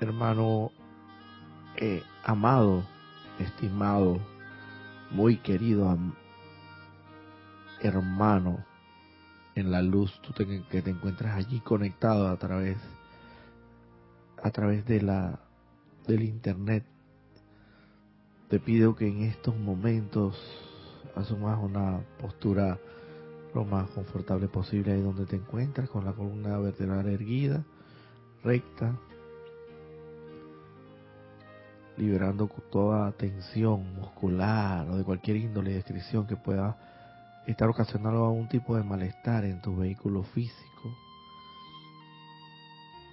hermano eh, amado, estimado, muy querido hermano en la luz, tú que te encuentras allí conectado a través a través de la del internet. Te pido que en estos momentos asumas una postura lo más confortable posible ahí donde te encuentras, con la columna vertebral erguida, recta, liberando toda tensión muscular o de cualquier índole de descripción que pueda estar ocasionando algún tipo de malestar en tu vehículo físico,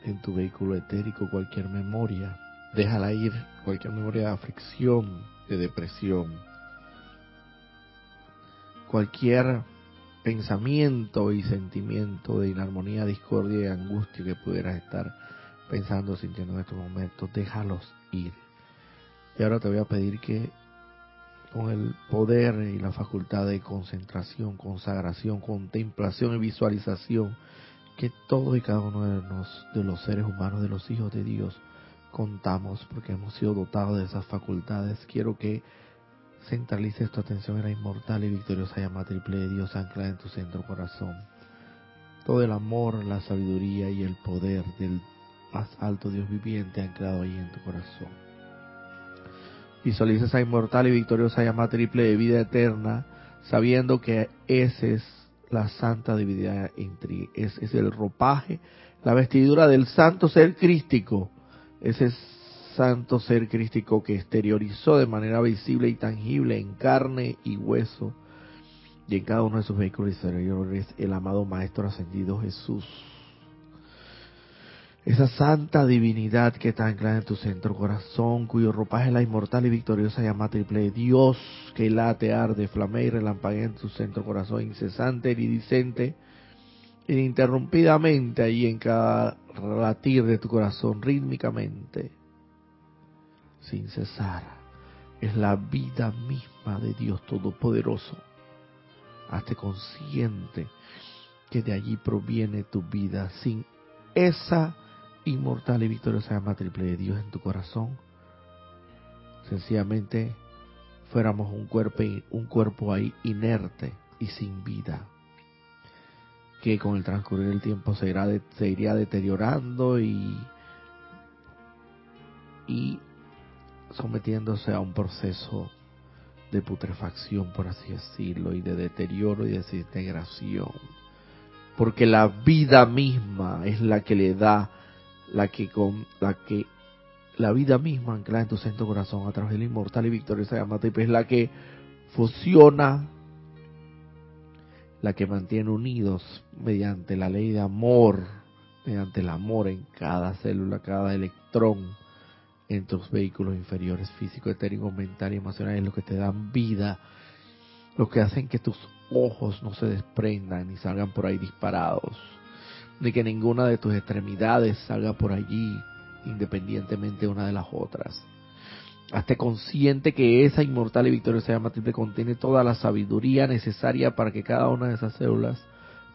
en tu vehículo etérico, cualquier memoria. Déjala ir, cualquier memoria de aflicción, de depresión, cualquier pensamiento y sentimiento de inarmonía, discordia y angustia que pudieras estar pensando, sintiendo en estos momentos, déjalos ir. Y ahora te voy a pedir que con el poder y la facultad de concentración, consagración, contemplación y visualización que todos y cada uno de los, seres humanos, de los hijos de Dios, contamos porque hemos sido dotados de esas facultades. Quiero que centralices tu atención en la inmortal y victoriosa llama triple de Dios anclada en tu centro corazón. Todo el amor, la sabiduría y el poder del más alto Dios viviente anclado ahí en tu corazón. Visualiza esa inmortal y victoriosa llama triple de vida eterna, sabiendo que ese es la santa divinidad es, es el ropaje, la vestidura del santo ser crístico, ese santo ser crístico que exteriorizó de manera visible y tangible en carne y hueso y en cada uno de sus vehículos exteriores el amado Maestro Ascendido Jesús esa santa divinidad que está anclada en tu centro corazón, cuyo ropaje es la inmortal y victoriosa llama triple Dios, que late, arde, flamea y relampaguea en tu centro corazón, incesante, iridiscente, ininterrumpidamente ahí en cada latir de tu corazón, rítmicamente, sin cesar. Es la vida misma de Dios Todopoderoso. Hazte consciente que de allí proviene tu vida. Sin esa inmortal y victoriosa llama triple de Dios en tu corazón, sencillamente fuéramos un cuerpo, un cuerpo ahí inerte y sin vida, que con el transcurrir del tiempo se, irá se iría deteriorando y, y sometiéndose a un proceso de putrefacción, por así decirlo, y de deterioro y desintegración. Porque la vida misma es la que le da la que con la que la vida misma anclada en tu centro corazón a través del inmortal y victoriosa llama es la que fusiona, la que mantiene unidos mediante la ley de amor, mediante el amor en cada célula, cada electrón en tus vehículos inferiores, físico, etérico, mental y emocional, es lo que te dan vida, lo que hacen que tus ojos no se desprendan y salgan por ahí disparados de que ninguna de tus extremidades salga por allí independientemente una de las otras. Hazte consciente que esa inmortal y victoriosa llama contiene toda la sabiduría necesaria para que cada una de esas células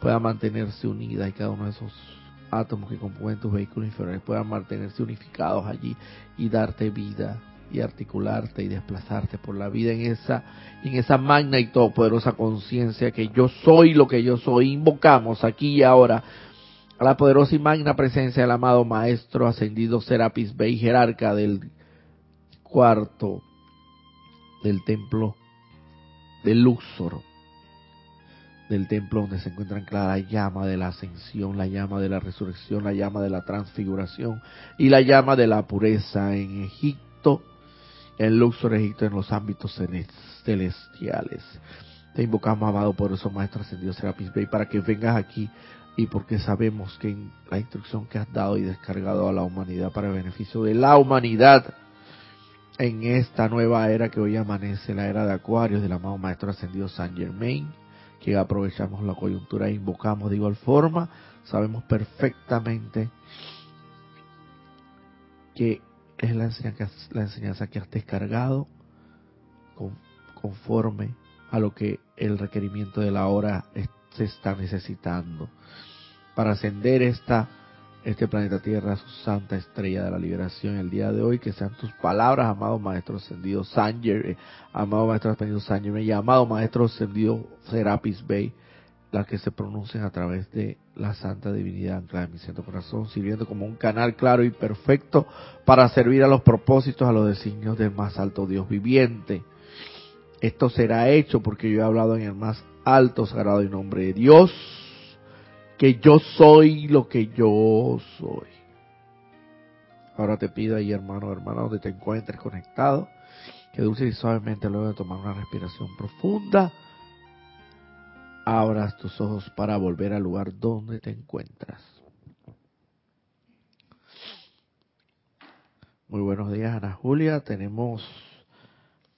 pueda mantenerse unida y cada uno de esos átomos que componen tus vehículos inferiores puedan mantenerse unificados allí y darte vida y articularte y desplazarte por la vida en esa en esa magna y todopoderosa conciencia que yo soy lo que yo soy invocamos aquí y ahora a la poderosa y magna presencia del amado Maestro ascendido Serapis Bey, jerarca del cuarto del templo de Luxor, del templo donde se encuentra anclada la llama de la ascensión, la llama de la resurrección, la llama de la transfiguración y la llama de la pureza en Egipto, en Luxor, Egipto, en los ámbitos celestiales. Te invocamos, amado poderoso Maestro ascendido Serapis Bey, para que vengas aquí y porque sabemos que la instrucción que has dado y descargado a la humanidad para el beneficio de la humanidad en esta nueva era que hoy amanece, la era de Acuarios del amado Maestro Ascendido San Germain, que aprovechamos la coyuntura e invocamos de igual forma, sabemos perfectamente que es la enseñanza, la enseñanza que has descargado conforme a lo que el requerimiento de la hora se está necesitando para ascender esta este planeta Tierra, su santa estrella de la liberación el día de hoy. Que sean tus palabras, amado Maestro Ascendido Sanger, eh, amado Maestro Ascendido Sanger y amado Maestro Ascendido Serapis Bay, las que se pronuncien a través de la Santa Divinidad anclada en mi centro corazón, sirviendo como un canal claro y perfecto para servir a los propósitos, a los designios del más alto Dios viviente. Esto será hecho porque yo he hablado en el más alto, sagrado y nombre de Dios, que yo soy lo que yo soy. Ahora te pido ahí, hermano, hermano, donde te encuentres conectado, que dulce y suavemente luego de tomar una respiración profunda, abras tus ojos para volver al lugar donde te encuentras. Muy buenos días, Ana Julia. Tenemos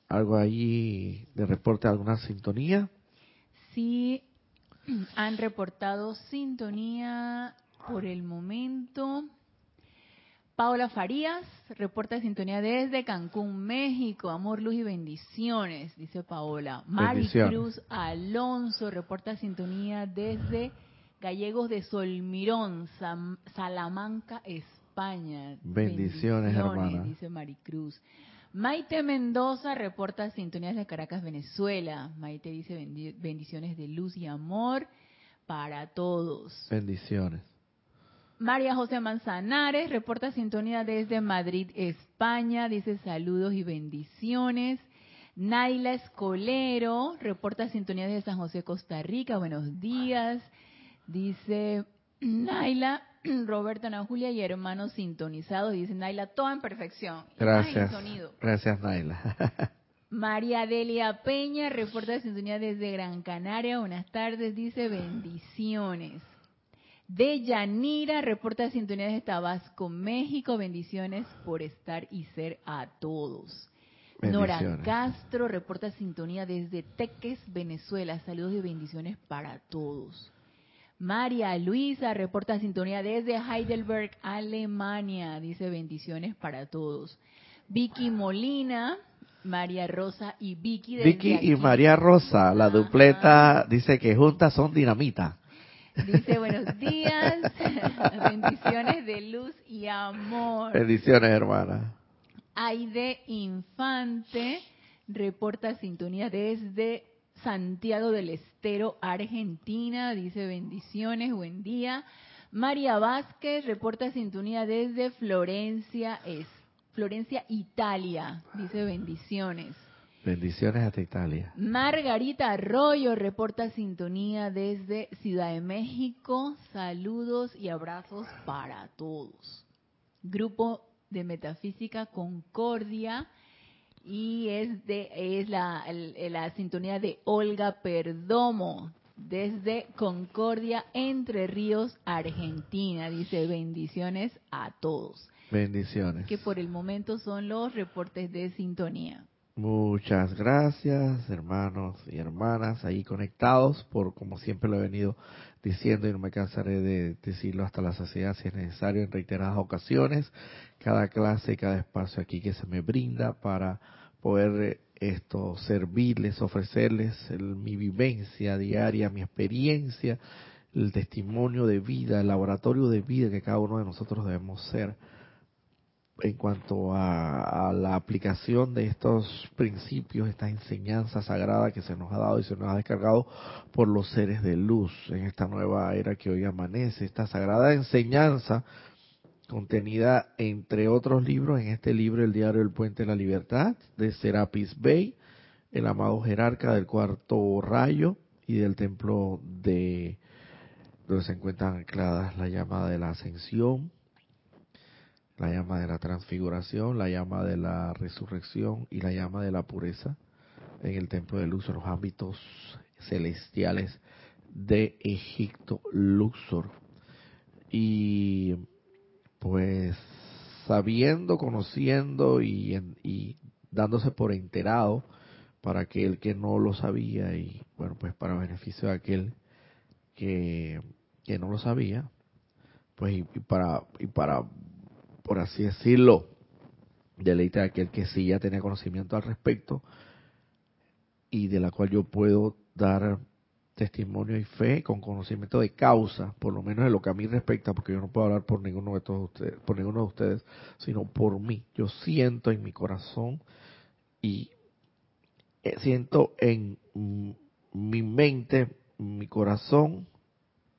algo ahí de reporte, alguna sintonía. Sí, han reportado sintonía por el momento. Paola Farías reporta sintonía desde Cancún, México. Amor, luz y bendiciones, dice Paola. Mari Cruz Alonso reporta sintonía desde Gallegos de Solmirón, Salamanca, España. Bendiciones, bendiciones hermana. Dice Maricruz. Maite Mendoza reporta sintonías de Caracas, Venezuela. Maite dice bendiciones de luz y amor para todos. Bendiciones. María José Manzanares reporta sintonía desde Madrid, España. Dice saludos y bendiciones. Naila Escolero reporta sintonía desde San José, Costa Rica. Buenos días. Dice Naila, Roberto, Ana Julia y hermanos sintonizados. Dice Naila, todo en perfección. Gracias. Gracias, Naila. María Delia Peña reporta sintonía desde Gran Canaria. Buenas tardes, dice bendiciones. De Yanira reporta sintonía desde Tabasco, México. Bendiciones por estar y ser a todos. Nora Castro reporta sintonía desde Teques, Venezuela. Saludos y bendiciones para todos. María Luisa reporta sintonía desde Heidelberg, Alemania. Dice bendiciones para todos. Vicky Molina, María Rosa y Vicky. Vicky y María Rosa, la dupleta, dice que juntas son dinamita. Dice buenos días, bendiciones de luz y amor. Bendiciones, hermana. Aide Infante reporta sintonía desde Santiago del Estero, Argentina, dice bendiciones, buen día. María Vázquez reporta sintonía desde Florencia, es Florencia, Italia, dice bendiciones. Bendiciones hasta Italia. Margarita Arroyo reporta sintonía desde Ciudad de México. Saludos y abrazos para todos. Grupo de Metafísica Concordia y es de es la, la sintonía de Olga Perdomo desde Concordia, Entre Ríos, Argentina. Dice bendiciones a todos. Bendiciones. Que por el momento son los reportes de sintonía. Muchas gracias, hermanos y hermanas, ahí conectados, por como siempre lo he venido diciendo y no me cansaré de decirlo hasta la saciedad si es necesario en reiteradas ocasiones, cada clase cada espacio aquí que se me brinda para poder eh, esto servirles, ofrecerles mi vivencia diaria, mi experiencia, el testimonio de vida, el laboratorio de vida que cada uno de nosotros debemos ser en cuanto a, la aplicación de estos principios, esta enseñanza sagrada que se nos ha dado y se nos ha descargado por los seres de luz en esta nueva era que hoy amanece, esta sagrada enseñanza contenida entre otros libros en este libro El diario del puente de la libertad de Serapis Bey, el amado jerarca del cuarto rayo y del templo de donde se encuentran ancladas la llama de la ascensión, la llama de la transfiguración, la llama de la resurrección y la llama de la pureza en el templo de Luxor, los ámbitos celestiales de Egipto, Luxor. Y pues sabiendo, conociendo y, y dándose por enterado para aquel que no lo sabía y bueno, pues para beneficio de aquel que, que no lo sabía, pues y, para y para por así decirlo, deleite de aquel que sí ya tenía conocimiento al respecto y de la cual yo puedo dar testimonio y fe, con conocimiento de causa, por lo menos de lo que a mí respecta, porque yo no puedo hablar por ninguno de todos ustedes, por ninguno de ustedes, sino por mí. Yo siento en mi corazón y eh, siento en mi mente, mi corazón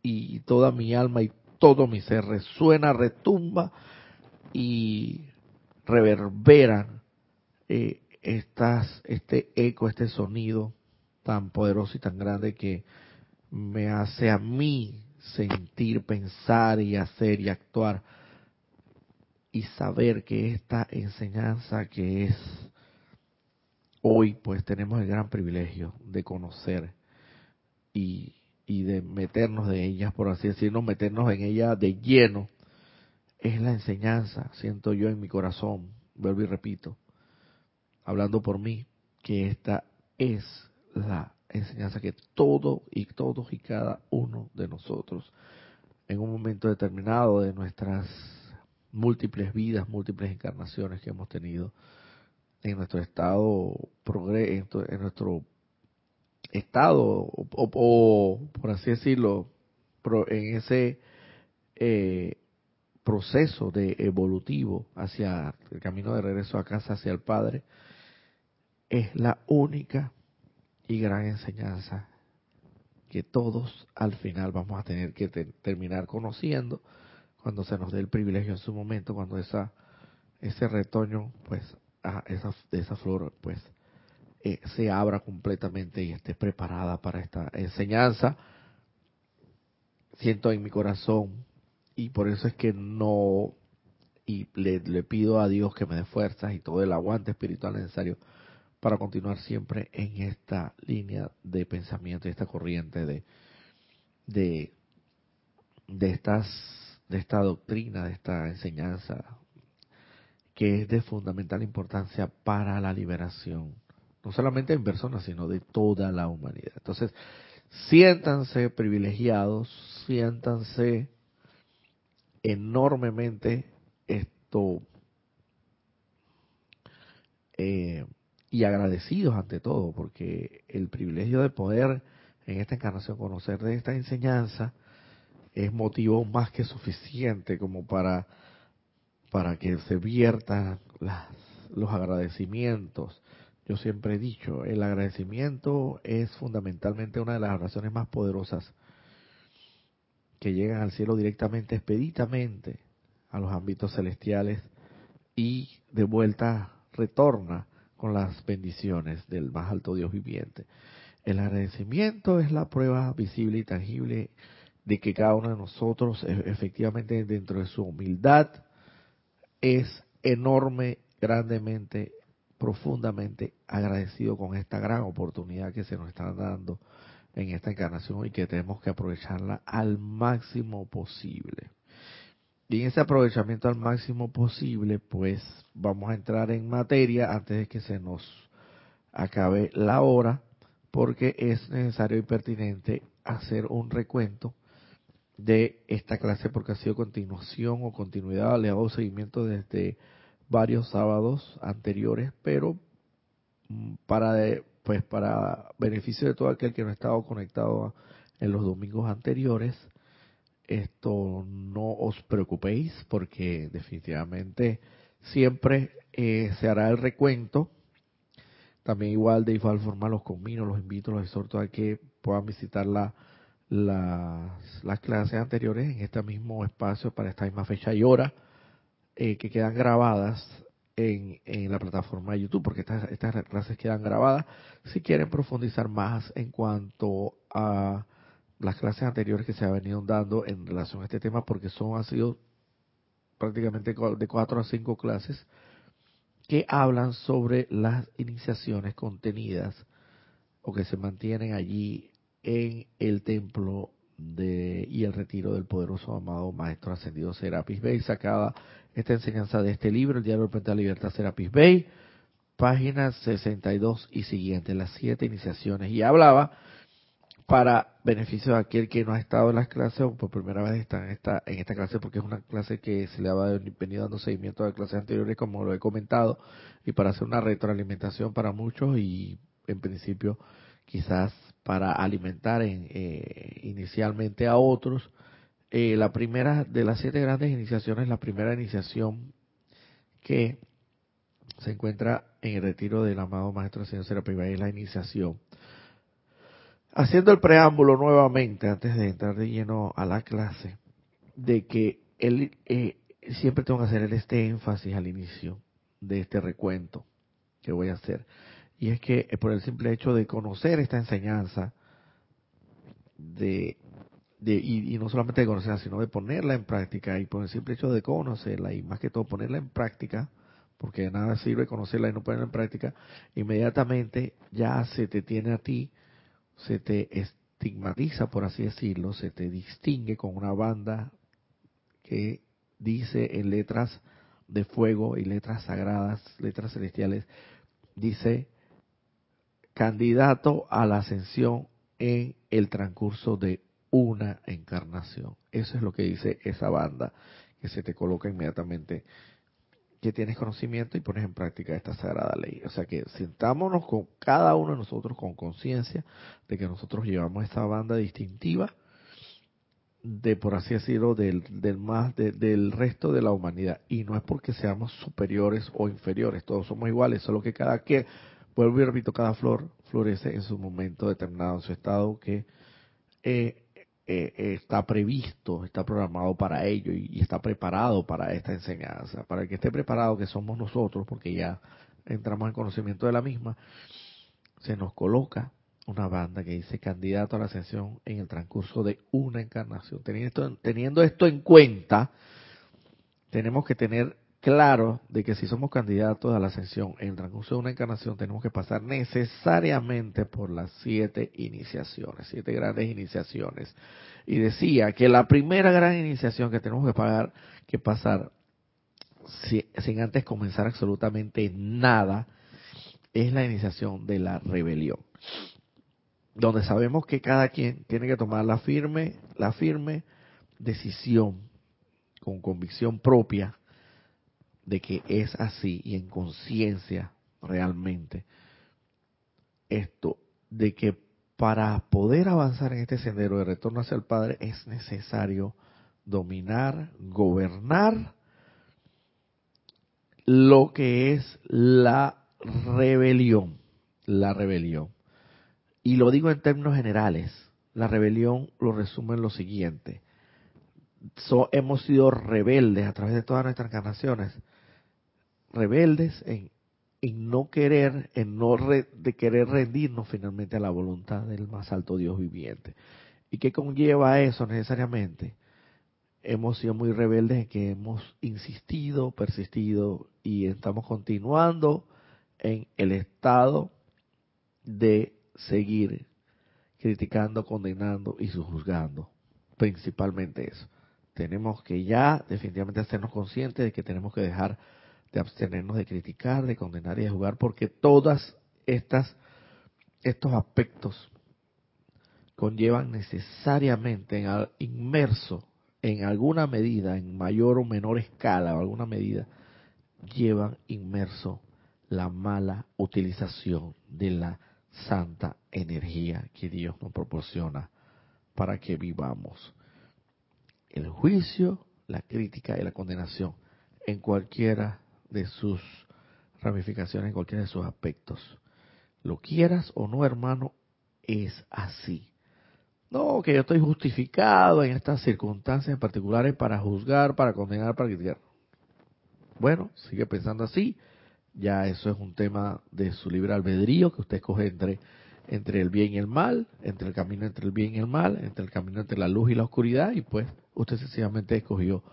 y toda mi alma y todo mi ser resuena, retumba y reverberan eh, estas, este eco, este sonido tan poderoso y tan grande que me hace a mí sentir, pensar y hacer y actuar y saber que esta enseñanza que es hoy pues tenemos el gran privilegio de conocer y, y de meternos de ellas, por así decirlo, meternos en ella de lleno, es la enseñanza, siento yo en mi corazón, vuelvo y repito, hablando por mí, que esta es la enseñanza que todo y todos y cada uno de nosotros en un momento determinado de nuestras múltiples vidas, múltiples encarnaciones que hemos tenido en nuestro estado en nuestro estado o, por así decirlo en ese eh, proceso de evolutivo hacia el camino de regreso a casa hacia el Padre es la única y gran enseñanza que todos al final vamos a tener que terminar conociendo cuando se nos dé el privilegio en su momento, cuando esa ese retoño, pues, a esa, de esa flor, pues, eh, se abra completamente y esté preparada para esta enseñanza. Siento en mi corazón y por eso es que no y le, pido a Dios que me dé fuerzas y todo el aguante espiritual necesario para continuar siempre en esta línea de pensamiento, y esta corriente de, de, de, estas, de esta doctrina, de esta enseñanza, que es de fundamental importancia para la liberación, no solamente en personas, sino de toda la humanidad. Entonces, siéntanse privilegiados, siéntanse enormemente esto eh, y agradecidos ante todo, porque el privilegio de poder en esta encarnación conocer de esta enseñanza es motivo más que suficiente como para, para que se viertan las, los agradecimientos. Yo siempre he dicho, el agradecimiento es fundamentalmente una de las oraciones más poderosas que llegan al cielo directamente, expeditamente a los ámbitos celestiales y de vuelta retorna con las bendiciones del más alto Dios viviente. El agradecimiento es la prueba visible y tangible de que cada uno de nosotros e, efectivamente dentro de su humildad es enorme, grandemente, profundamente agradecido con esta gran oportunidad que se nos está dando en esta encarnación y que tenemos que aprovecharla al máximo posible. Y en ese aprovechamiento al máximo posible, pues vamos a entrar en materia antes de que se nos acabe la hora, porque es necesario y pertinente hacer un recuento de esta clase porque ha sido continuación o continuidad, le hago seguimiento desde varios sábados anteriores, pero mm, para pues para beneficio de todo aquel que no ha estado conectado en los domingos anteriores, esto no os preocupéis porque definitivamente siempre eh, se hará el recuento. También igual de igual forma los conmino, los invito, los exhorto a que puedan visitar la, las, clases anteriores en este mismo espacio para esta misma fecha y hora eh, que quedan grabadas en, la plataforma de YouTube, porque estas, estas clases quedan grabadas. Si quieren profundizar más en cuanto a las clases anteriores que se ha venido dando en relación a este tema, porque son, han sido prácticamente de cuatro a cinco clases que hablan sobre las iniciaciones contenidas o que se mantienen allí en el templo de, y el retiro del poderoso amado Maestro Ascendido Serapis Bey, sacada esta enseñanza de este libro, el Diario del de la Libertad Serapis Bey, páginas 62 y siguiente, las siete iniciaciones, y hablaba para beneficio de aquel que no ha estado en las clases o por primera vez está en esta, en esta clase, porque es una clase que se le ha venido dando seguimiento a clases anteriores, como lo he comentado, y para hacer una retroalimentación para muchos y en principio quizás para alimentar en, eh, inicialmente a otros. Eh, la primera de las siete grandes iniciaciones, la primera iniciación que se encuentra en el retiro del amado Maestro Señor Serapis es la iniciación. Haciendo el preámbulo nuevamente, antes de entrar de lleno a la clase, de que él, eh, siempre tengo que hacer este énfasis al inicio de este recuento que voy a hacer. Y es que eh, por el simple hecho de conocer esta enseñanza, de, de y, no solamente de conocerla, sino de ponerla en práctica, y por el simple hecho de conocerla, y más que todo ponerla en práctica, porque de nada sirve conocerla y no ponerla en práctica, inmediatamente ya se te tiene a ti, se te estigmatiza, por así decirlo, se te distingue con una banda que dice en letras de fuego y letras sagradas, letras celestiales, dice candidato a la ascensión en el transcurso de una encarnación. Eso es lo que dice esa banda, que se te coloca inmediatamente que tienes conocimiento y pones en práctica esta sagrada ley. O sea que sentámonos con cada uno de nosotros con conciencia de que nosotros llevamos esta banda distintiva de por así decirlo del, del más del resto de la humanidad y no es porque seamos superiores o inferiores todos somos iguales solo que cada que vuelvo y repito cada flor florece en su momento determinado en su estado que eh, eh, está previsto está programado para ello y, está preparado para esta enseñanza para el que esté preparado que somos nosotros porque ya entramos en conocimiento de la misma se nos coloca una banda que dice candidato a la ascensión en el transcurso de una encarnación. Teniendo esto, teniendo esto en cuenta, tenemos que tener claro de que si somos candidatos a la ascensión en el transcurso de una encarnación, tenemos que pasar necesariamente por las siete iniciaciones, siete grandes iniciaciones. Y decía que la primera gran iniciación que tenemos que, pagar, que pasar sin antes comenzar absolutamente nada es la iniciación de la rebelión donde sabemos que cada quien tiene que tomar la firme, la firme decisión con convicción propia de que es así y en conciencia realmente esto de que para poder avanzar en este sendero de retorno hacia el Padre es necesario dominar, gobernar lo que es la rebelión, la rebelión. Y lo digo en términos generales. La rebelión lo resume en lo siguiente. hemos sido rebeldes a través de todas nuestras encarnaciones. Rebeldes en, no querer, en no de querer rendirnos finalmente a la voluntad del más alto Dios viviente. ¿Y qué conlleva eso necesariamente? Hemos sido muy rebeldes en que hemos insistido, persistido y estamos continuando en el estado de seguir criticando, condenando y juzgando. Principalmente eso. Tenemos que ya definitivamente hacernos conscientes de que tenemos que dejar de abstenernos de criticar, de condenar y de juzgar, porque todas estas estos aspectos conllevan necesariamente en, inmerso en alguna medida, en mayor o menor escala o alguna medida, llevan inmerso la mala utilización de la santa energía que Dios nos proporciona para que vivamos. El juicio, la crítica y la condenación en cualquiera de sus ramificaciones, en cualquiera de sus aspectos. Lo quieras o no, hermano, es así. No, que yo estoy justificado en estas circunstancias particulares para juzgar, para condenar, para criticar. Bueno, sigue pensando así ya eso es un tema de su libre albedrío que usted escoge entre entre el bien y el mal, entre el camino entre el bien y el mal, entre el camino entre la luz y la oscuridad, y pues usted sencillamente escogió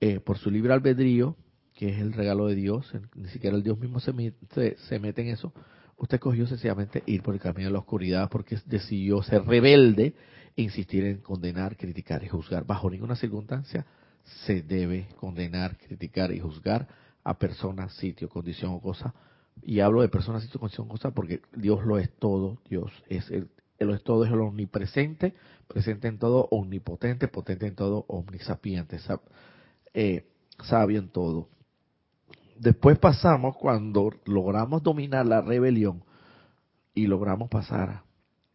eh, por su libre albedrío, que es el regalo de Dios, ni siquiera el Dios mismo se mete, se mete en eso, usted escogió sencillamente ir por el camino de la oscuridad porque decidió ser rebelde e insistir en condenar, criticar y juzgar. Bajo ninguna circunstancia se debe condenar, criticar y juzgar a persona, sitio, condición o cosa. Y hablo de persona, sitio, condición o cosa porque Dios lo es todo. Dios es el, lo es todo, es el omnipresente, presente en todo, omnipotente, potente en todo, omnisapiente, eh, sabio en todo. Después pasamos cuando logramos dominar la rebelión y logramos pasar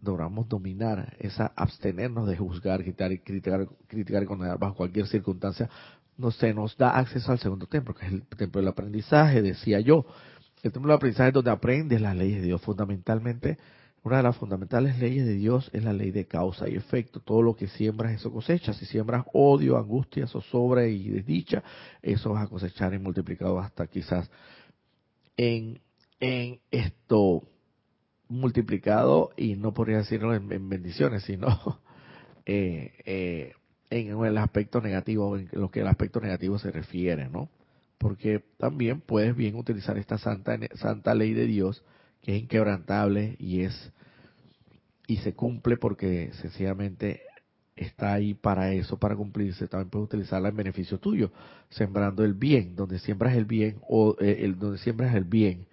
logramos dominar esa abstenernos de juzgar, criticar, criticar, criticar y condenar bajo cualquier circunstancia, no se nos da acceso al segundo templo, que es el templo del aprendizaje, decía yo. El templo del aprendizaje es donde aprendes las leyes de Dios. Fundamentalmente, una de las fundamentales leyes de Dios es la ley de causa y efecto. Todo lo que siembras, eso cosechas. Si siembras odio, angustia, zozobra y desdicha, eso vas a cosechar y multiplicado hasta quizás en, en esto multiplicado y no podría decirlo en, bendiciones, sino eh, eh, en el aspecto negativo, en lo que el aspecto negativo se refiere, ¿no? Porque también puedes bien utilizar esta santa, santa ley de Dios, que es inquebrantable y es y se cumple porque sencillamente está ahí para eso, para cumplirse. También puedes utilizarla en beneficio tuyo, sembrando el bien, donde siembras el bien o eh, el, donde siembras el bien,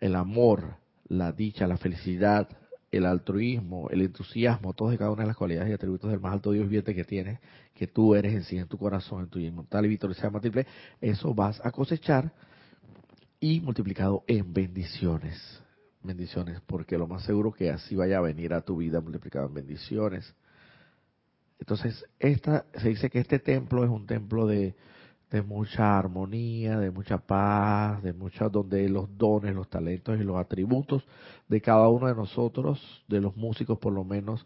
el amor, la dicha, la felicidad, el altruismo, el entusiasmo, todas y cada una de las cualidades y atributos del más alto Dios viviente que tienes, que tú eres en sí, en tu corazón, en tu inmortal y victoriosa múltiple, eso vas a cosechar y multiplicado en bendiciones. Bendiciones, porque lo más seguro que así vaya a venir a tu vida multiplicado en bendiciones. Entonces, esta, se dice que este templo es un templo de, de mucha armonía, de mucha paz, de mucha, donde los dones, los talentos y los atributos de cada uno de nosotros, de los músicos por lo menos,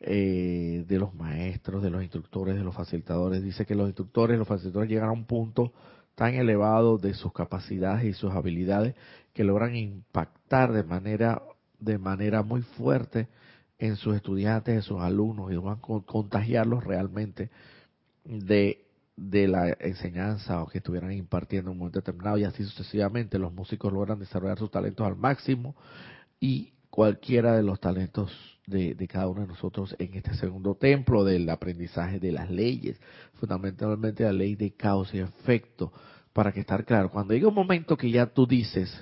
eh, de los maestros, de los instructores, de los facilitadores. Dice que los instructores, los facilitadores llegan a un punto tan elevado de sus capacidades y sus habilidades que logran impactar de manera de manera muy fuerte en sus estudiantes, en sus alumnos y logran contagiarlos realmente de de la enseñanza o que estuvieran impartiendo en un momento determinado. Y así sucesivamente los músicos logran desarrollar sus talentos al máximo y cualquiera de los talentos de, cada uno de nosotros en este segundo templo del aprendizaje de las leyes, fundamentalmente la ley de causa y efecto, para que estar claro, cuando llega un momento que ya tú dices,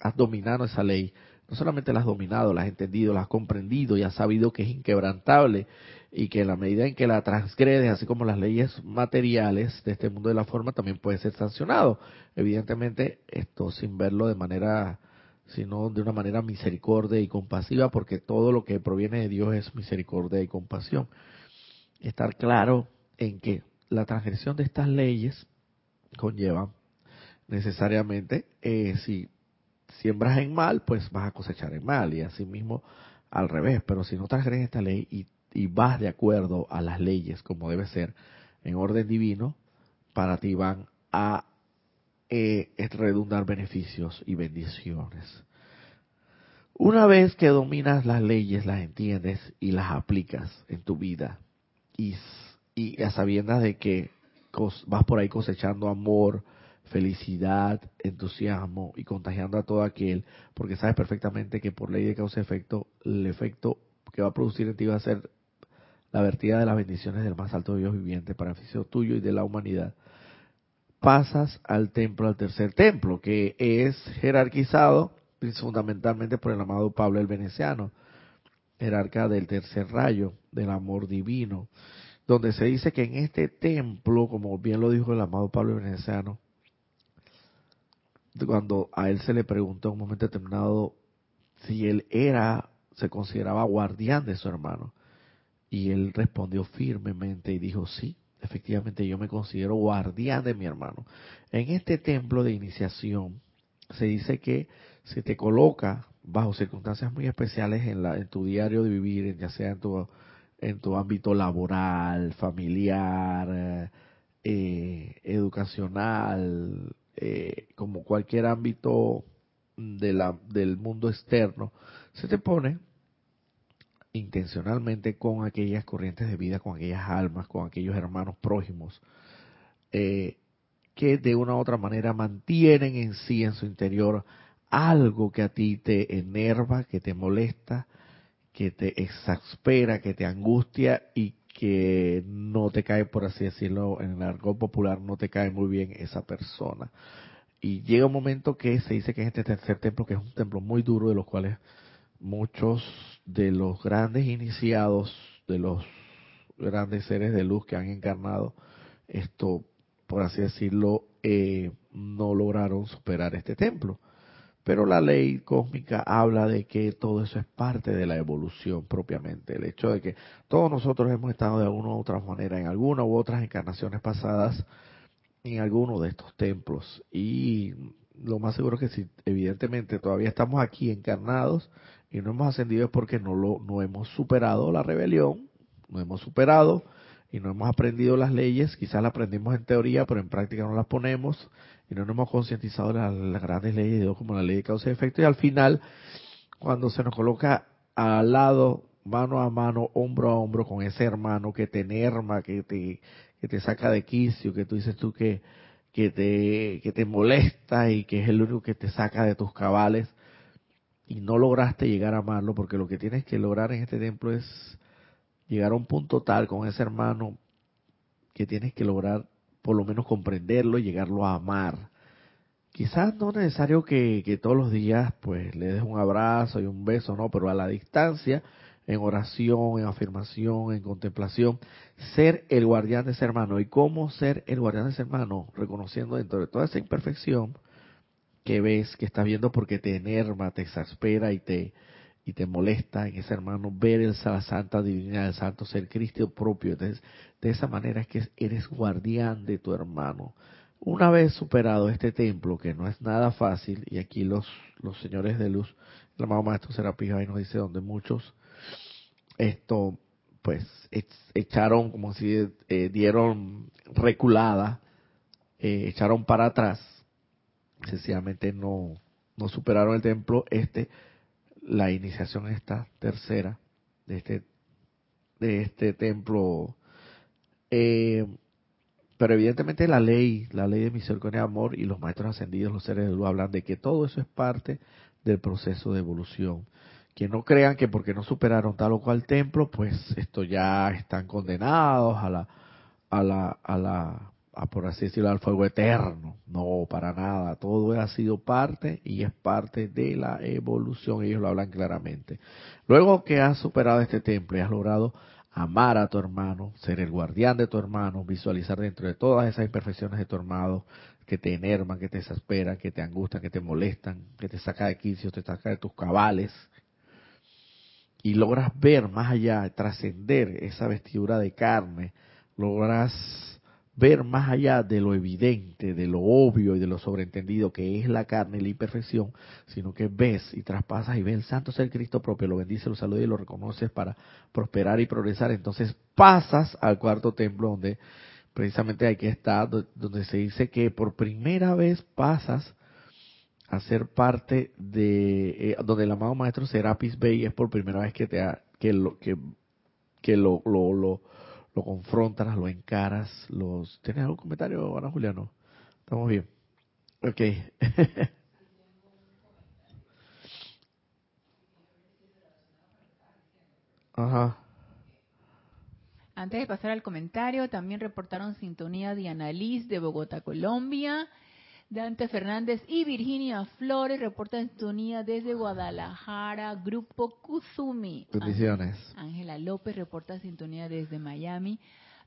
has dominado esa ley, no solamente la has dominado, la has entendido, la has comprendido y has sabido que es inquebrantable y que en la medida en que la transgredes, así como las leyes materiales de este mundo de la forma, también puede ser sancionado. Evidentemente, esto sin verlo de manera, sino de una manera misericordia y compasiva, porque todo lo que proviene de Dios es misericordia y compasión. Estar claro en que la transgresión de estas leyes conlleva necesariamente, eh, si siembras en mal, pues vas a cosechar en mal, y asimismo al revés, pero si no transgredes esta ley y y vas de acuerdo a las leyes como debe ser en orden divino, para ti van a eh, redundar beneficios y bendiciones. Una vez que dominas las leyes, las entiendes y las aplicas en tu vida, y, y a sabiendas de que vas por ahí cosechando amor, felicidad, entusiasmo y contagiando a todo aquel, porque sabes perfectamente que por ley de causa-efecto, el efecto que va a producir en ti va a ser la vertida de las bendiciones del más alto Dios viviente para beneficio tuyo y de la humanidad, pasas al templo, al tercer templo, que es jerarquizado fundamentalmente por el amado Pablo el Veneciano, jerarca del tercer rayo, del amor divino, donde se dice que en este templo, como bien lo dijo el amado Pablo el Veneciano, cuando a él se le preguntó en un momento determinado si él era, se consideraba guardián de su hermano. Y él respondió firmemente y dijo, sí, efectivamente yo me considero guardián de mi hermano. En este templo de iniciación se dice que se te coloca bajo circunstancias muy especiales en, la, en tu diario de vivir, ya sea en tu, en tu ámbito laboral, familiar, eh, educacional, eh, como cualquier ámbito de la, del mundo externo, se te pone intencionalmente con aquellas corrientes de vida, con aquellas almas, con aquellos hermanos prójimos, eh, que de una u otra manera mantienen en sí, en su interior, algo que a ti te enerva, que te molesta, que te exaspera, que te angustia y que no te cae, por así decirlo, en el argot popular, no te cae muy bien esa persona. Y llega un momento que se dice que en este tercer templo, que es un templo muy duro, de los cuales muchos de los grandes iniciados, de los grandes seres de luz que han encarnado, esto, por así decirlo, eh, no lograron superar este templo. Pero la ley cósmica habla de que todo eso es parte de la evolución propiamente. El hecho de que todos nosotros hemos estado de alguna u otra manera en alguna u otras encarnaciones pasadas en alguno de estos templos. Y lo más seguro es que si evidentemente todavía estamos aquí encarnados y no hemos ascendido es porque no, lo, no hemos superado la rebelión, no hemos superado y no hemos aprendido las leyes, quizás las aprendimos en teoría, pero en práctica no las ponemos y no nos hemos concientizado de las, grandes leyes de Dios como la ley de causa y efecto. Y al final cuando se nos coloca al lado mano a mano, hombro a hombro con ese hermano que te enerma, que te, que te saca de quicio, que tú dices tú que, que te, que te molesta y que es el único que te saca de tus cabales y no lograste llegar a amarlo, porque lo que tienes que lograr en este templo es llegar a un punto tal con ese hermano que tienes que lograr por lo menos comprenderlo y llegarlo a amar. Quizás no es necesario que, que todos los días pues le des un abrazo y un beso, no, pero a la distancia, en oración, en afirmación, en contemplación, ser el guardián de ese hermano. ¿Y cómo ser el guardián de ese hermano? Reconociendo dentro de toda esa imperfección que ves, que estás viendo porque te enerva, te exaspera y te, y te molesta en ese hermano ver el, la santa divinidad del santo ser Cristo propio. Entonces, de esa manera es que eres guardián de tu hermano. Una vez superado este templo, que no es nada fácil, y aquí los, los señores de luz, el amado maestro Serapis ahí nos dice donde muchos esto pues echaron como si eh, dieron reculada, eh, echaron para atrás, sencillamente no, no superaron el templo este, la iniciación esta tercera de este, de este templo. Eh, pero evidentemente la ley, la ley de misericordia y amor y los maestros ascendidos, los seres de luz, hablan de que todo eso es parte del proceso de evolución que no crean que porque no superaron tal o cual templo, pues esto ya están condenados a la, a la, a la, a por así decirlo, al fuego eterno. No, para nada. Todo ha sido parte y es parte de la evolución. Ellos lo hablan claramente. Luego que has superado este templo y has logrado amar a tu hermano, ser el guardián de tu hermano, visualizar dentro de todas esas imperfecciones de tu hermano que te enervan, que te desesperan, que te angustian, que te molestan, que te saca de quicio, te saca de tus cabales, y logras ver más allá, trascender esa vestidura de carne, logras ver más allá de lo evidente, de lo obvio y de lo sobreentendido que es la carne y la imperfección, sino que ves y traspasas y ves el santo ser Cristo propio, lo bendice, lo saluda y lo reconoces para prosperar y progresar. Entonces pasas al cuarto templo donde precisamente hay que estar, donde se dice que por primera vez pasas a ser parte de eh, donde el amado maestro Serapis Bey es por primera vez que te que lo que, lo, lo, lo confrontas, lo encaras, los ¿Tienes algún comentario, Ana Juliano? Estamos bien. Ok. Ajá. Antes de pasar al comentario, también reportaron sintonía de Annalise de Bogotá, Colombia. Dante Fernández y Virginia Flores reportan sintonía desde Guadalajara, Grupo Kuzumi. Bendiciones. Ángela López reporta sintonía desde Miami.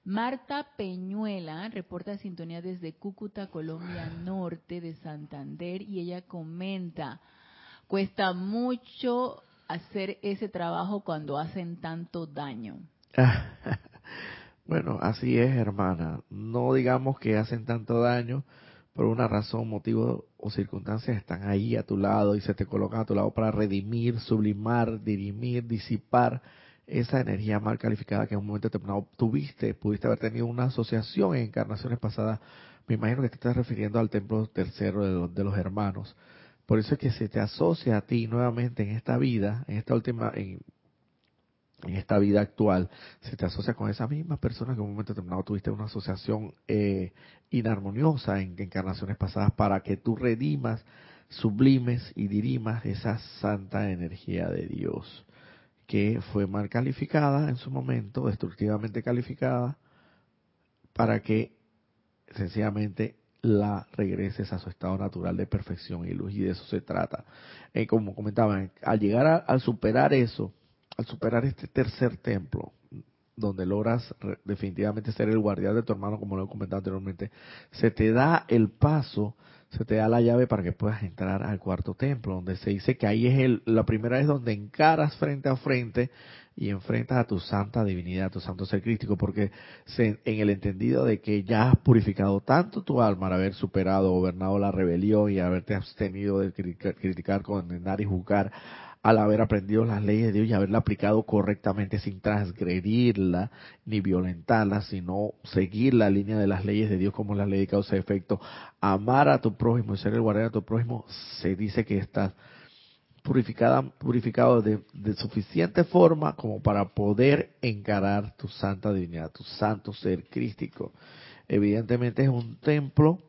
Marta Peñuela reporta sintonía desde Cúcuta, Colombia Norte de Santander y ella comenta, cuesta mucho hacer ese trabajo cuando hacen tanto daño. bueno, así es, hermana. No digamos que hacen tanto daño, por una razón, motivo o circunstancias están ahí a tu lado y se te colocan a tu lado para redimir, sublimar, dirimir, disipar esa energía mal calificada que en un momento determinado tuviste, pudiste haber tenido una asociación en encarnaciones pasadas. Me imagino que te estás refiriendo al templo tercero de los, de los hermanos. Por eso es que se te asocia a ti nuevamente en esta vida, en esta última, en esta vida actual, se te asocia con esa misma persona que en un momento determinado tuviste una asociación eh, inarmoniosa en encarnaciones pasadas para que tú redimas, sublimes y dirimas esa santa energía de Dios que fue mal calificada en su momento, destructivamente calificada, para que sencillamente la regreses a su estado natural de perfección y luz. Y de eso se trata. Eh, como comentaban, al llegar al superar eso, al superar este tercer templo, donde logras definitivamente ser el guardián de tu hermano, como lo he comentado anteriormente, se te da el paso, se te da la llave para que puedas entrar al cuarto templo, donde se dice que ahí es el, la primera vez donde encaras frente a frente y enfrentas a tu santa divinidad, a tu santo ser crístico, porque en el entendido de que ya has purificado tanto tu alma al haber superado, gobernado la rebelión y haberte abstenido de criticar, condenar y juzgar, al haber aprendido las leyes de Dios y haberla aplicado correctamente sin transgredirla ni violentarla, sino seguir la línea de las leyes de Dios como la ley de causa y efecto, amar a tu prójimo y ser el guardián de tu prójimo, se dice que estás purificada, purificado de, suficiente forma como para poder encarar tu santa divinidad, tu santo ser crístico. Evidentemente es un templo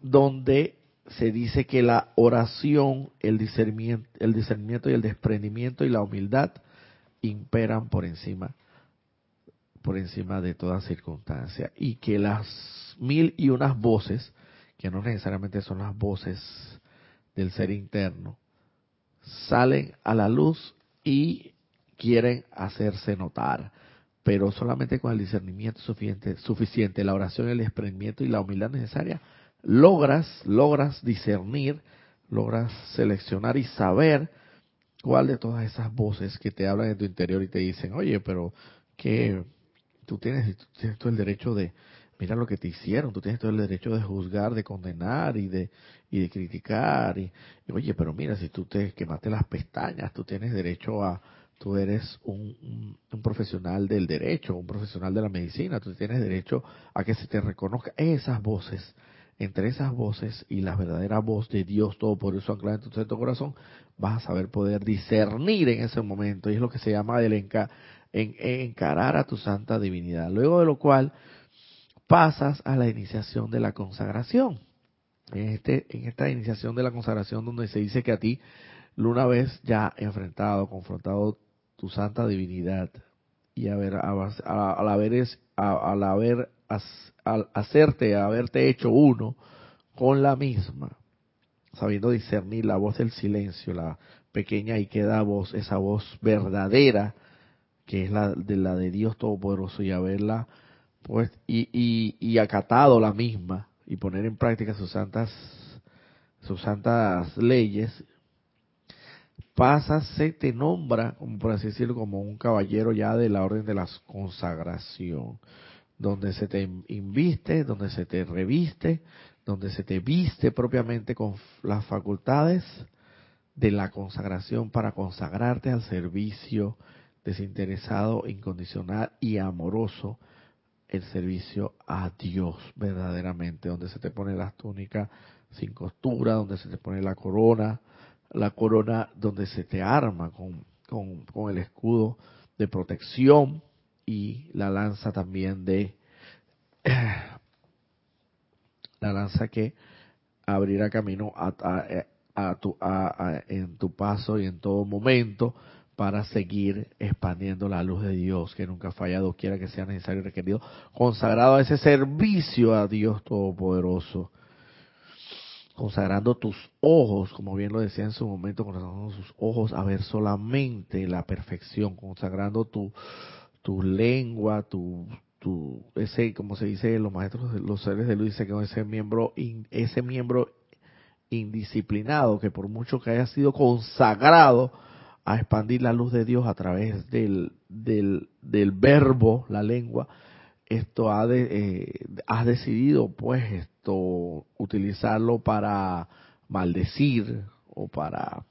donde se dice que la oración, el discernimiento, el discernimiento y el desprendimiento y la humildad imperan por encima por encima de toda circunstancia. Y que las mil y unas voces que no necesariamente son las voces del ser interno salen a la luz y quieren hacerse notar, pero solamente con el discernimiento suficiente, suficiente la oración, el desprendimiento y la humildad necesaria, logras, logras discernir, logras seleccionar y saber cuál de todas esas voces que te hablan en tu interior y te dicen, oye, pero que tú tienes, tú tienes el derecho de, mira lo que te hicieron, tú tienes todo el derecho de juzgar, de condenar y de, y de criticar. Y, oye, pero mira, si tú te quemaste las pestañas, tú tienes derecho a, tú eres un, un, profesional del derecho, un profesional de la medicina, tú tienes derecho a que se te reconozca esas voces. Entre esas voces y la verdadera voz de Dios todo por eso anclada en tu corazón, vas a saber poder discernir en ese momento. Y es lo que se llama el en, encarar a tu santa divinidad. Luego de lo cual, pasas a la iniciación de la consagración. En, este, en esta iniciación de la consagración donde se dice que a ti, una vez ya enfrentado, confrontado tu santa divinidad y haber, al haber, al haber al hacerte, haberte hecho uno con la misma, sabiendo discernir la voz del silencio, la pequeña y queda voz, esa voz verdadera que es la de la de Dios Todopoderoso y haberla pues y, y, y acatado la misma y poner en práctica sus santas sus santas leyes pasa se te nombra como por así decirlo como un caballero ya de la orden de la consagración donde se te inviste donde se te reviste donde se te viste propiamente con las facultades de la consagración para consagrarte al servicio desinteresado, incondicional y amoroso el servicio a Dios verdaderamente, donde se te pone las túnicas sin costura, donde se te pone la corona, la corona donde se te arma con, con, el escudo de protección y la lanza también de la lanza que abrirá camino a, a, tu, en tu paso y en todo momento para seguir expandiendo la luz de Dios que nunca ha fallado, quiera que sea necesario y requerido, consagrado a ese servicio a Dios Todopoderoso, consagrando tus ojos, como bien lo decía en su momento, consagrando sus ojos a ver solamente la perfección, consagrando tu, tu lengua, tu, tu, ese, como se dice, los maestros, los seres de luz dicen que ese miembro, ese miembro indisciplinado, que por mucho que haya sido consagrado, a expandir la luz de Dios a través del, del, del verbo, la lengua, esto ha de, eh, has decidido pues esto utilizarlo para maldecir o para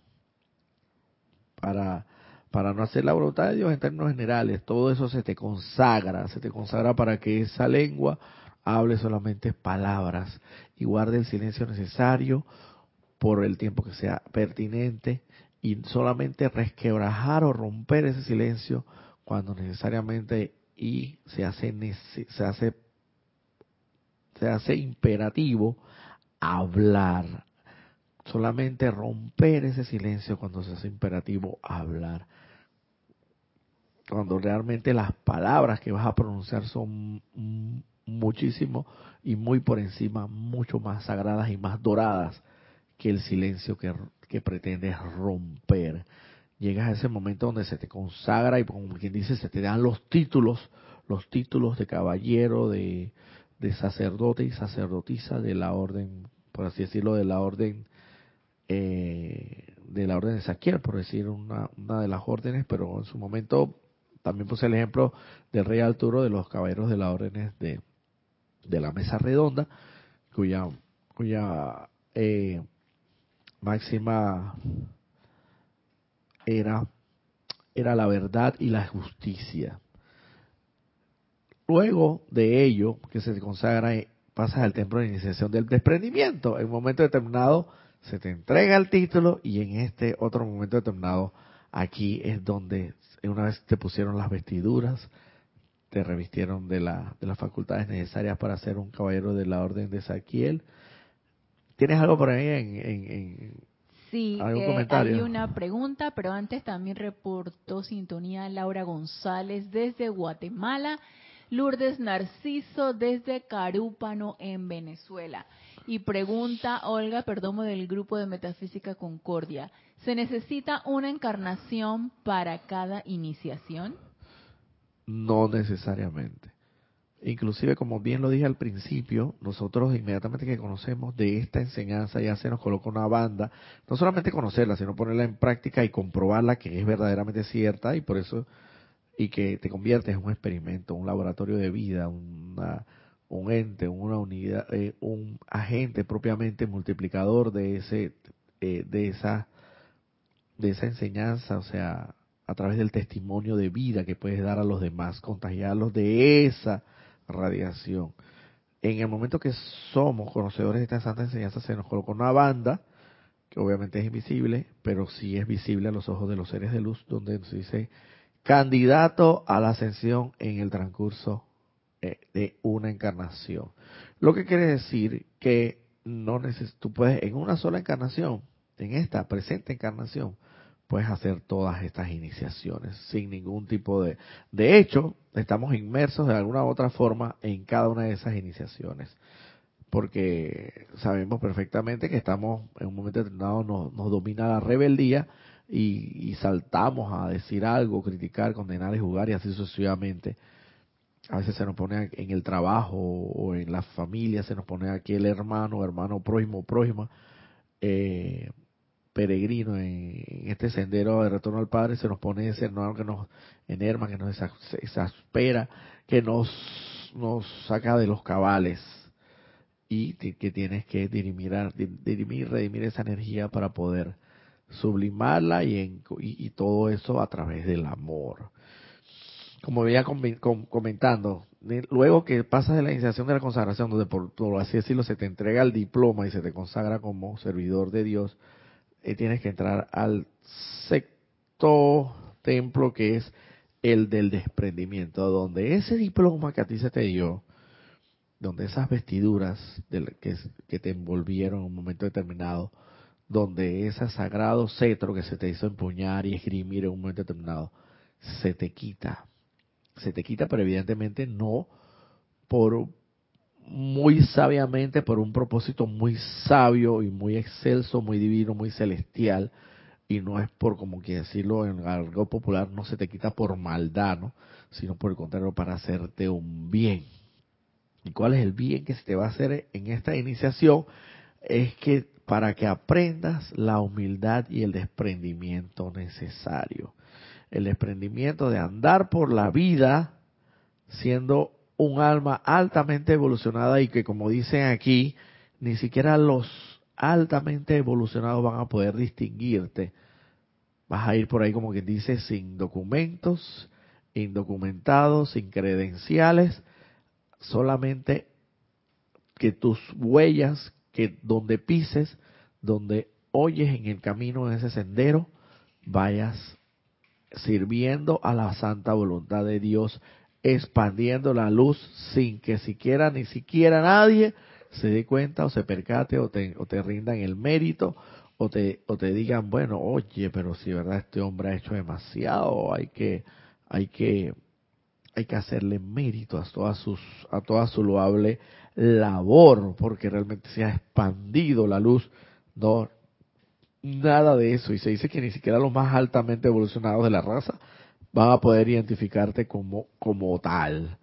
para para no hacer la voluntad de Dios en términos generales, todo eso se te consagra, se te consagra para que esa lengua hable solamente palabras y guarde el silencio necesario por el tiempo que sea pertinente y solamente resquebrajar o romper ese silencio cuando necesariamente y se hace se hace se hace imperativo hablar. Solamente romper ese silencio cuando se hace imperativo hablar cuando realmente las palabras que vas a pronunciar son muchísimo y muy por encima mucho más sagradas y más doradas que el silencio que que pretendes romper. Llegas a ese momento donde se te consagra y como quien dice, se te dan los títulos, los títulos de caballero, de, de sacerdote y sacerdotisa de la orden por así decirlo, de la orden eh, de la orden de Saquiel, por decir una, una de las órdenes, pero en su momento también puse el ejemplo del rey Arturo de los caballeros de las órdenes de, de la mesa redonda, cuya, cuya eh, máxima era, era la verdad y la justicia. Luego de ello, que se consagra, eh, pasas al templo de iniciación del desprendimiento. En un momento determinado se te entrega el título y en este otro momento determinado, aquí es donde una vez te pusieron las vestiduras, te revistieron de, la, de las facultades necesarias para ser un caballero de la orden de Saquiel. ¿Tienes algo por ahí en, en, Sí, eh, hay una pregunta, pero antes también reportó sintonía Laura González desde Guatemala, Lourdes Narciso desde Carúpano en Venezuela. Y pregunta Olga Perdomo del grupo de Metafísica Concordia, ¿se necesita una encarnación para cada iniciación? No necesariamente. Inclusive, como bien lo dije al principio, nosotros inmediatamente que conocemos de esta enseñanza ya se nos coloca una banda, no solamente conocerla, sino ponerla en práctica y comprobarla que es verdaderamente cierta y por eso, y que te conviertes en un experimento, un laboratorio de vida, una, un ente, una unidad, eh, un agente propiamente multiplicador de ese, eh, de esa, de esa enseñanza, o sea, a través del testimonio de vida que puedes dar a los demás, contagiarlos de esa radiación. En el momento que somos conocedores de esta santa enseñanza, se nos coloca una banda, que obviamente es invisible, pero sí es visible a los ojos de los seres de luz, donde se dice candidato a la ascensión en el transcurso eh, de una encarnación. Lo que quiere decir que no neces tú puedes en una sola encarnación, en esta presente encarnación, puedes hacer todas estas iniciaciones sin ningún tipo de... De hecho, estamos inmersos de alguna u otra forma en cada una de esas iniciaciones, porque sabemos perfectamente que estamos en un momento determinado, nos, nos domina la rebeldía y, y, saltamos a decir algo, criticar, condenar y jugar y así sucesivamente. A veces se nos pone en el trabajo o en la familia, se nos pone aquí el hermano, hermano prójimo, prójima. Eh, peregrino en, este sendero de retorno al Padre, se nos pone ese hermano que nos enerma, que nos exaspera, que nos, nos saca de los cabales y que tienes que dirimir, dirimir, redimir esa energía para poder sublimarla y, todo eso a través del amor. Como veía comentando, luego que pasas de la iniciación de la consagración, donde por, por así decirlo se te entrega el diploma y se te consagra como servidor de Dios, eh, tienes que entrar al sexto templo que es el del desprendimiento, donde ese diploma que a ti se te dio, donde esas vestiduras que, que te envolvieron en un momento determinado, donde ese sagrado cetro que se te hizo empuñar y esgrimir en un momento determinado, se te quita. Se te quita, pero evidentemente no por muy sabiamente por un propósito muy sabio y muy excelso, muy divino, muy celestial, y no es por, como que decirlo en algo popular, no se te quita por maldad, ¿no? sino por el contrario, para hacerte un bien. ¿Y cuál es el bien que se te va a hacer en esta iniciación? Es que para que aprendas la humildad y el desprendimiento necesario. El desprendimiento de andar por la vida siendo un alma altamente evolucionada y que como dicen aquí, ni siquiera los altamente evolucionados van a poder distinguirte. Vas a ir por ahí como quien dice sin documentos, indocumentados, sin credenciales, solamente que tus huellas, que donde pises, donde oyes en el camino en ese sendero, vayas sirviendo a la santa voluntad de Dios expandiendo la luz sin que siquiera, ni siquiera nadie se dé cuenta o se percate o te, o te rindan el mérito o te, o te digan, bueno, oye, pero si verdad este hombre ha hecho demasiado, hay que, hay que, hay que hacerle mérito a toda, sus, a toda su loable labor, porque realmente se ha expandido la luz. No, nada de eso. Y se dice que ni siquiera los más altamente evolucionados de la raza van a poder identificarte como, como tal.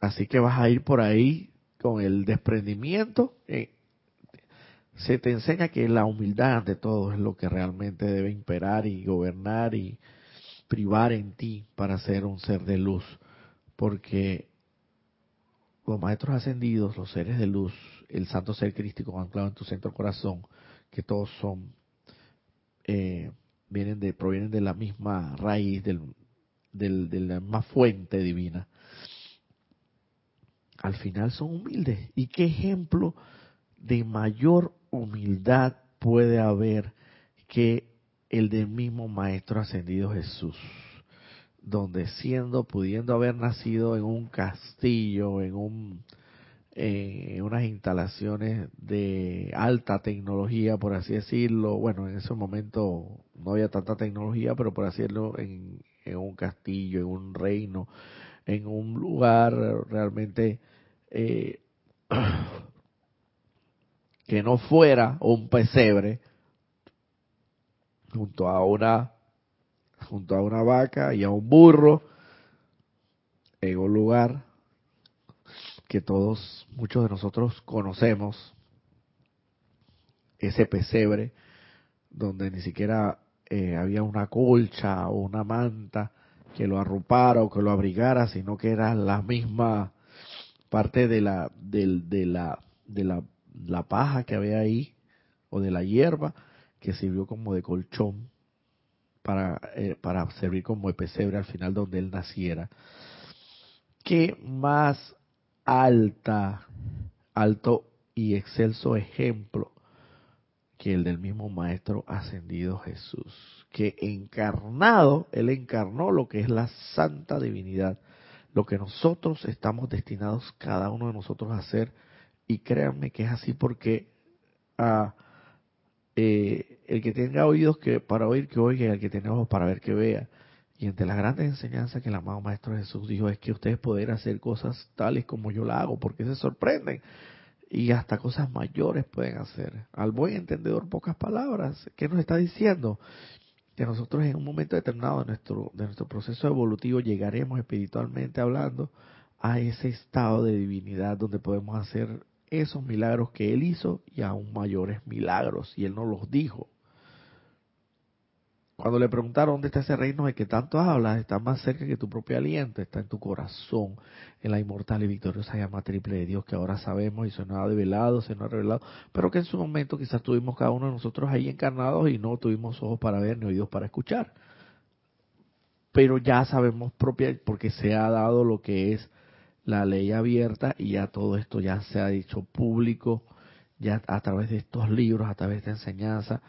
Así que vas a ir por ahí con el desprendimiento, eh, se te enseña que la humildad ante todo es lo que realmente debe imperar y gobernar y privar en ti para ser un ser de luz, porque los maestros ascendidos, los seres de luz, el santo ser crístico anclado en tu centro corazón, que todos son, eh, vienen de, provienen de la misma raíz, del, del, de la misma fuente divina, al final son humildes. ¿Y qué ejemplo de mayor humildad puede haber que el del mismo Maestro Ascendido Jesús? Donde siendo, pudiendo haber nacido en un castillo, en un en unas instalaciones de alta tecnología, por así decirlo. Bueno, en ese momento no había tanta tecnología, pero por así decirlo, en, en un castillo, en un reino, en un lugar realmente eh, que no fuera un pesebre junto a una junto a una vaca y a un burro en un lugar que todos muchos de nosotros conocemos ese pesebre donde ni siquiera eh, había una colcha o una manta que lo arropara o que lo abrigara, sino que era la misma parte de la, de la, de la, la paja que había ahí, o de la hierba, que sirvió como de colchón para, eh, para servir como de pesebre al final donde él naciera. ¿Qué más alta, alto y excelso ejemplo que el del mismo Maestro ascendido Jesús? Que encarnado, Él encarnó lo que es la santa divinidad lo que nosotros estamos destinados cada uno de nosotros a hacer y créanme que es así porque ah, eh, el que tenga oídos que para oír que oiga y el que tenga ojos para ver que vea y entre las grandes enseñanzas que el amado maestro Jesús dijo es que ustedes pueden hacer cosas tales como yo la hago porque se sorprenden y hasta cosas mayores pueden hacer al buen entendedor pocas palabras ¿qué nos está diciendo? que nosotros en un momento determinado de nuestro, de nuestro proceso evolutivo llegaremos espiritualmente hablando a ese estado de divinidad donde podemos hacer esos milagros que Él hizo y aún mayores milagros. Y Él nos los dijo. Cuando le preguntaron dónde está ese reino de que tanto hablas, está más cerca que tu propio aliento, está en tu corazón, en la inmortal y victoriosa llama triple de Dios que ahora sabemos y se nos ha develado, se nos ha revelado, pero que en su momento quizás tuvimos cada uno de nosotros ahí encarnados y no tuvimos ojos para ver ni oídos para escuchar. Pero ya sabemos propia, porque se ha dado lo que es la ley abierta y ya todo esto ya se ha dicho público, ya a través de estos libros, a través de enseñanza,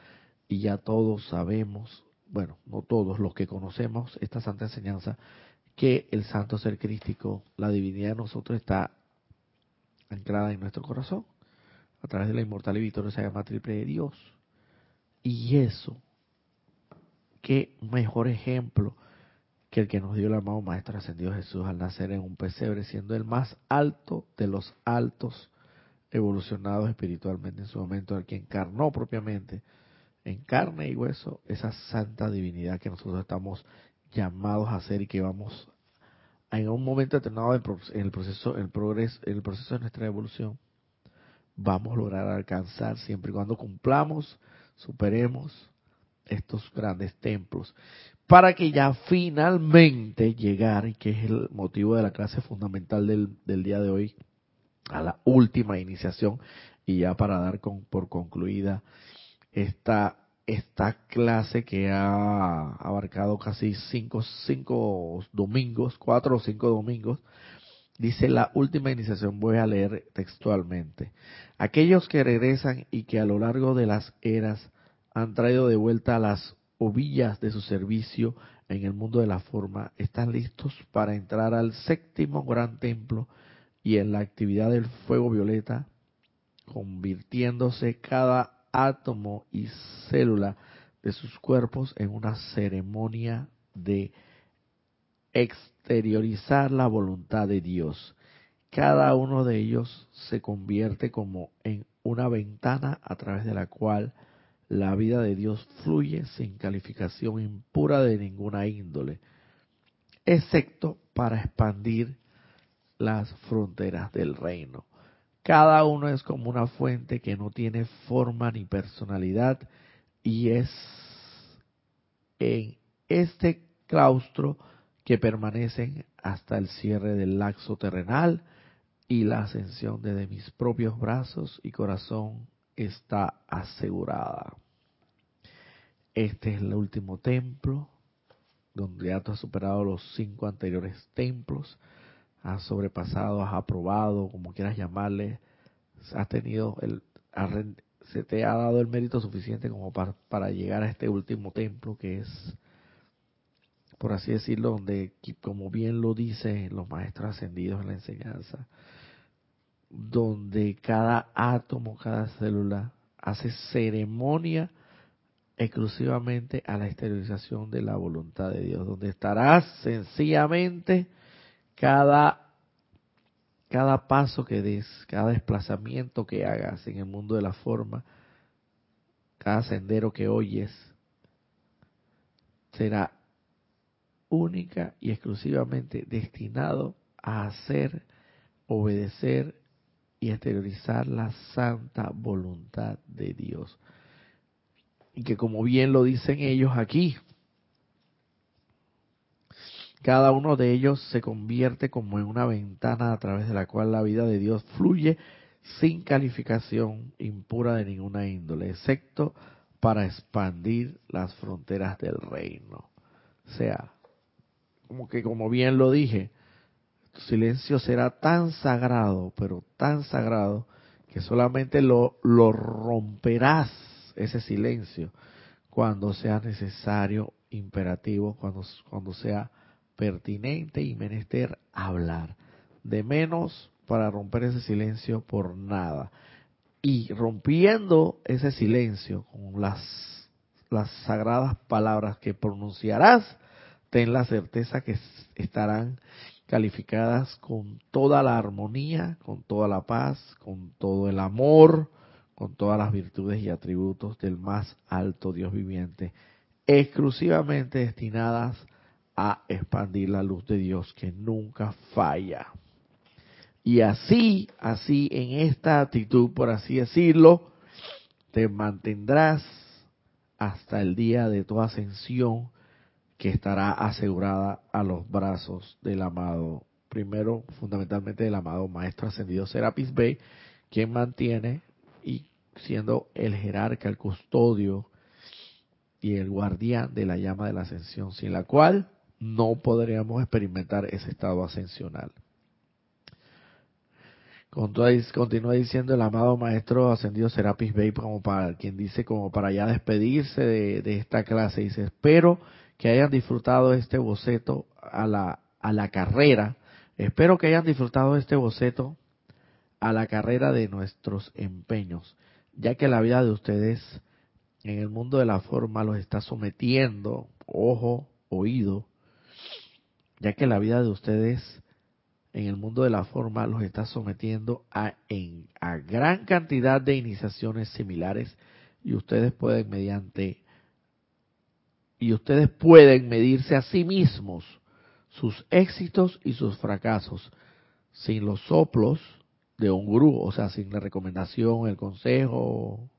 y ya todos sabemos bueno, no todos los que conocemos esta santa enseñanza, que el santo ser crístico, la divinidad de nosotros está anclada en nuestro corazón, a través de la inmortal y victoriosa llama triple de Dios. Y eso, qué mejor ejemplo que el que nos dio el amado Maestro Ascendido Jesús al nacer en un pesebre, siendo el más alto de los altos evolucionados espiritualmente en su momento, el que encarnó propiamente en carne y hueso esa santa divinidad que nosotros estamos llamados a hacer y que vamos en un momento determinado en el proceso, el progreso, el proceso de nuestra evolución, vamos a lograr alcanzar siempre y cuando cumplamos, superemos estos grandes templos, para que ya finalmente llegar, y que es el motivo de la clase fundamental del, del día de hoy, a la última iniciación, y ya para dar con, por concluida esta, esta clase que ha abarcado casi cinco, cinco domingos, cuatro o cinco domingos, dice la última iniciación, voy a leer textualmente. Aquellos que regresan y que a lo largo de las eras han traído de vuelta las ovillas de su servicio en el mundo de la forma, están listos para entrar al séptimo gran templo y en la actividad del fuego violeta, convirtiéndose cada átomo y célula de sus cuerpos en una ceremonia de exteriorizar la voluntad de Dios. Cada uno de ellos se convierte como en una ventana a través de la cual la vida de Dios fluye sin calificación impura de ninguna índole, excepto para expandir las fronteras del reino. Cada uno es como una fuente que no tiene forma ni personalidad y es en este claustro que permanecen hasta el cierre del laxo terrenal y la ascensión desde mis propios brazos y corazón está asegurada. Este es el último templo donde ya tú has superado los cinco anteriores templos, has sobrepasado, has aprobado, como quieras llamarle, has tenido el, se te ha dado el mérito suficiente como para, para llegar a este último templo que es por así decirlo, donde, como bien lo dicen los maestros ascendidos en la enseñanza, donde cada átomo, cada célula hace ceremonia exclusivamente a la exteriorización de la voluntad de Dios, donde estarás sencillamente cada cada paso que des, cada desplazamiento que hagas en el mundo de la forma, cada sendero que oyes, será única y exclusivamente destinado a hacer, obedecer y exteriorizar la santa voluntad de Dios. Y que como bien lo dicen ellos aquí, cada uno de ellos se convierte como en una ventana a través de la cual la vida de Dios fluye sin calificación impura de ninguna índole, excepto para expandir las fronteras del reino. O sea, como que como bien lo dije, tu silencio será tan sagrado, pero tan sagrado, que solamente lo, lo romperás ese silencio cuando sea necesario, imperativo, cuando, cuando sea pertinente y menester hablar. De menos para romper ese silencio por nada. Y rompiendo ese silencio con las, las sagradas palabras que pronunciarás, ten la certeza que estarán calificadas con toda la armonía, con toda la paz, con todo el amor, con todas las virtudes y atributos del más alto Dios viviente, exclusivamente destinadas a expandir la luz de Dios que nunca falla. Y así, así, en esta actitud, por así decirlo, te mantendrás hasta el día de tu ascensión que estará asegurada a los brazos del amado, primero fundamentalmente del amado Maestro Ascendido Serapis Bey, quien mantiene y siendo el jerarca, el custodio y el guardián de la llama de la ascensión, sin la cual no podríamos experimentar ese estado ascensional. Continúa diciendo el amado maestro ascendido Serapis Bey, como para quien dice, como para ya despedirse de, de esta clase, dice, espero que hayan disfrutado este boceto a la, a la carrera. Espero que hayan disfrutado este boceto a la carrera de nuestros empeños, ya que la vida de ustedes en el mundo de la forma los está sometiendo, ojo, oído, ya que la vida de ustedes en el mundo de la forma los está sometiendo a, en, a gran cantidad de iniciaciones similares y ustedes pueden mediante y ustedes pueden medirse a sí mismos sus éxitos y sus fracasos sin los soplos de un gurú, o sea, sin la recomendación, el consejo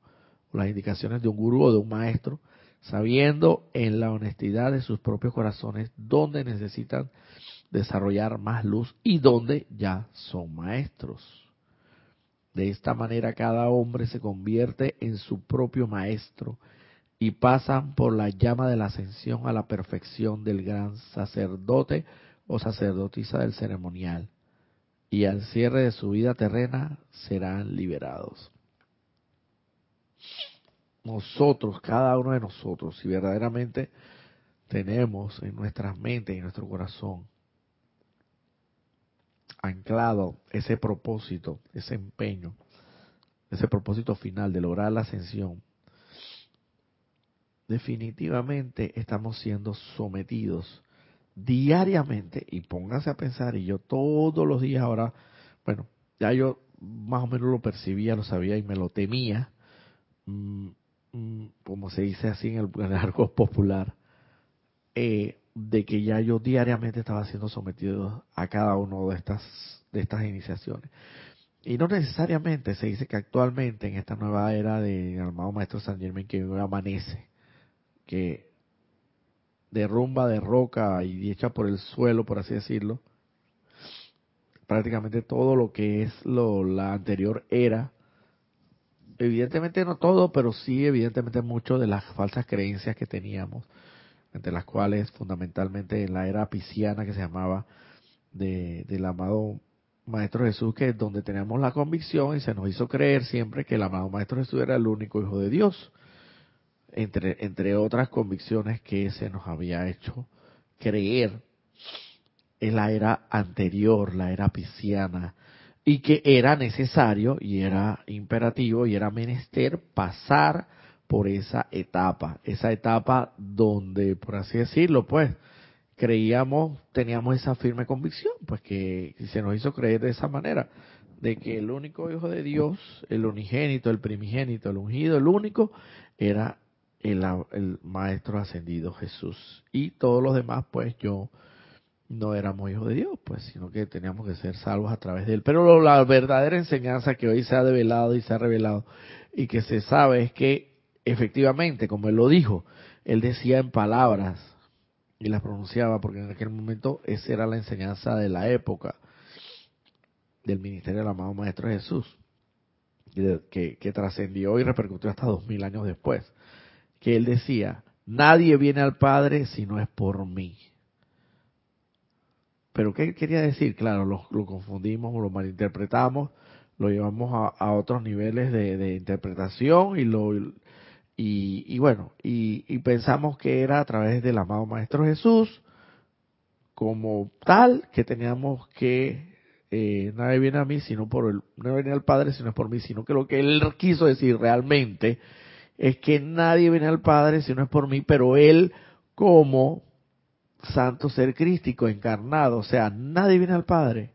las indicaciones de un gurú o de un maestro, sabiendo en la honestidad de sus propios corazones dónde necesitan desarrollar más luz y dónde ya son maestros. De esta manera cada hombre se convierte en su propio maestro y pasan por la llama de la ascensión a la perfección del gran sacerdote o sacerdotisa del ceremonial, y al cierre de su vida terrena serán liberados. Nosotros, cada uno de nosotros, si verdaderamente tenemos en nuestras mentes y en nuestro corazón anclado ese propósito, ese empeño, ese propósito final de lograr la ascensión, definitivamente estamos siendo sometidos diariamente, y pónganse a pensar, y yo todos los días ahora, bueno, ya yo más o menos lo percibía, lo sabía y me lo temía, mm, como se dice así en el, arco popular, eh, de que ya yo diariamente estaba siendo sometido a cada uno de estas, de estas iniciaciones. y no necesariamente se dice que actualmente en esta nueva era de amado Maestro San Germain que amanece, que derrumba de roca y echa por el suelo, por así decirlo, prácticamente todo lo que es lo, la anterior era. Evidentemente no todo, pero sí evidentemente mucho de las falsas creencias que teníamos, entre las cuales fundamentalmente en la era pisciana que se llamaba de, del amado Maestro Jesús, que es donde teníamos la convicción y se nos hizo creer siempre que el amado Maestro Jesús era el único Hijo de Dios, entre, entre otras convicciones que se nos había hecho creer en la era anterior, la era pisciana, y que era necesario y era imperativo y era menester pasar por esa etapa, esa etapa donde, por así decirlo, pues, creíamos, teníamos esa firme convicción, pues que se nos hizo creer de esa manera, de que el único Hijo de Dios, el unigénito, el primigénito, el ungido, el único, era el, el Maestro ascendido Jesús. Y todos los demás, pues yo no éramos hijos de Dios, pues, sino que teníamos que ser salvos a través de Él. Pero la verdadera enseñanza que hoy se ha develado y se ha revelado y que se sabe es que efectivamente, como Él lo dijo, Él decía en palabras, y las pronunciaba porque en aquel momento esa era la enseñanza de la época del ministerio del amado Maestro Jesús, que, que trascendió y repercutió hasta dos mil años después, que él decía, nadie viene al Padre si no es por mí. Pero ¿qué quería decir? Claro, lo, confundimos, lo malinterpretamos, lo llevamos a, otros niveles de, de interpretación y lo y, bueno, y, pensamos que era a través del amado Maestro Jesús, como tal, que teníamos que, eh, nadie viene a mí sino por el, no viene al Padre sino es por mí, sino que lo que él quiso decir realmente es que nadie viene al Padre si no es por mí, pero él como santo ser crístico encarnado, o sea, nadie viene al Padre.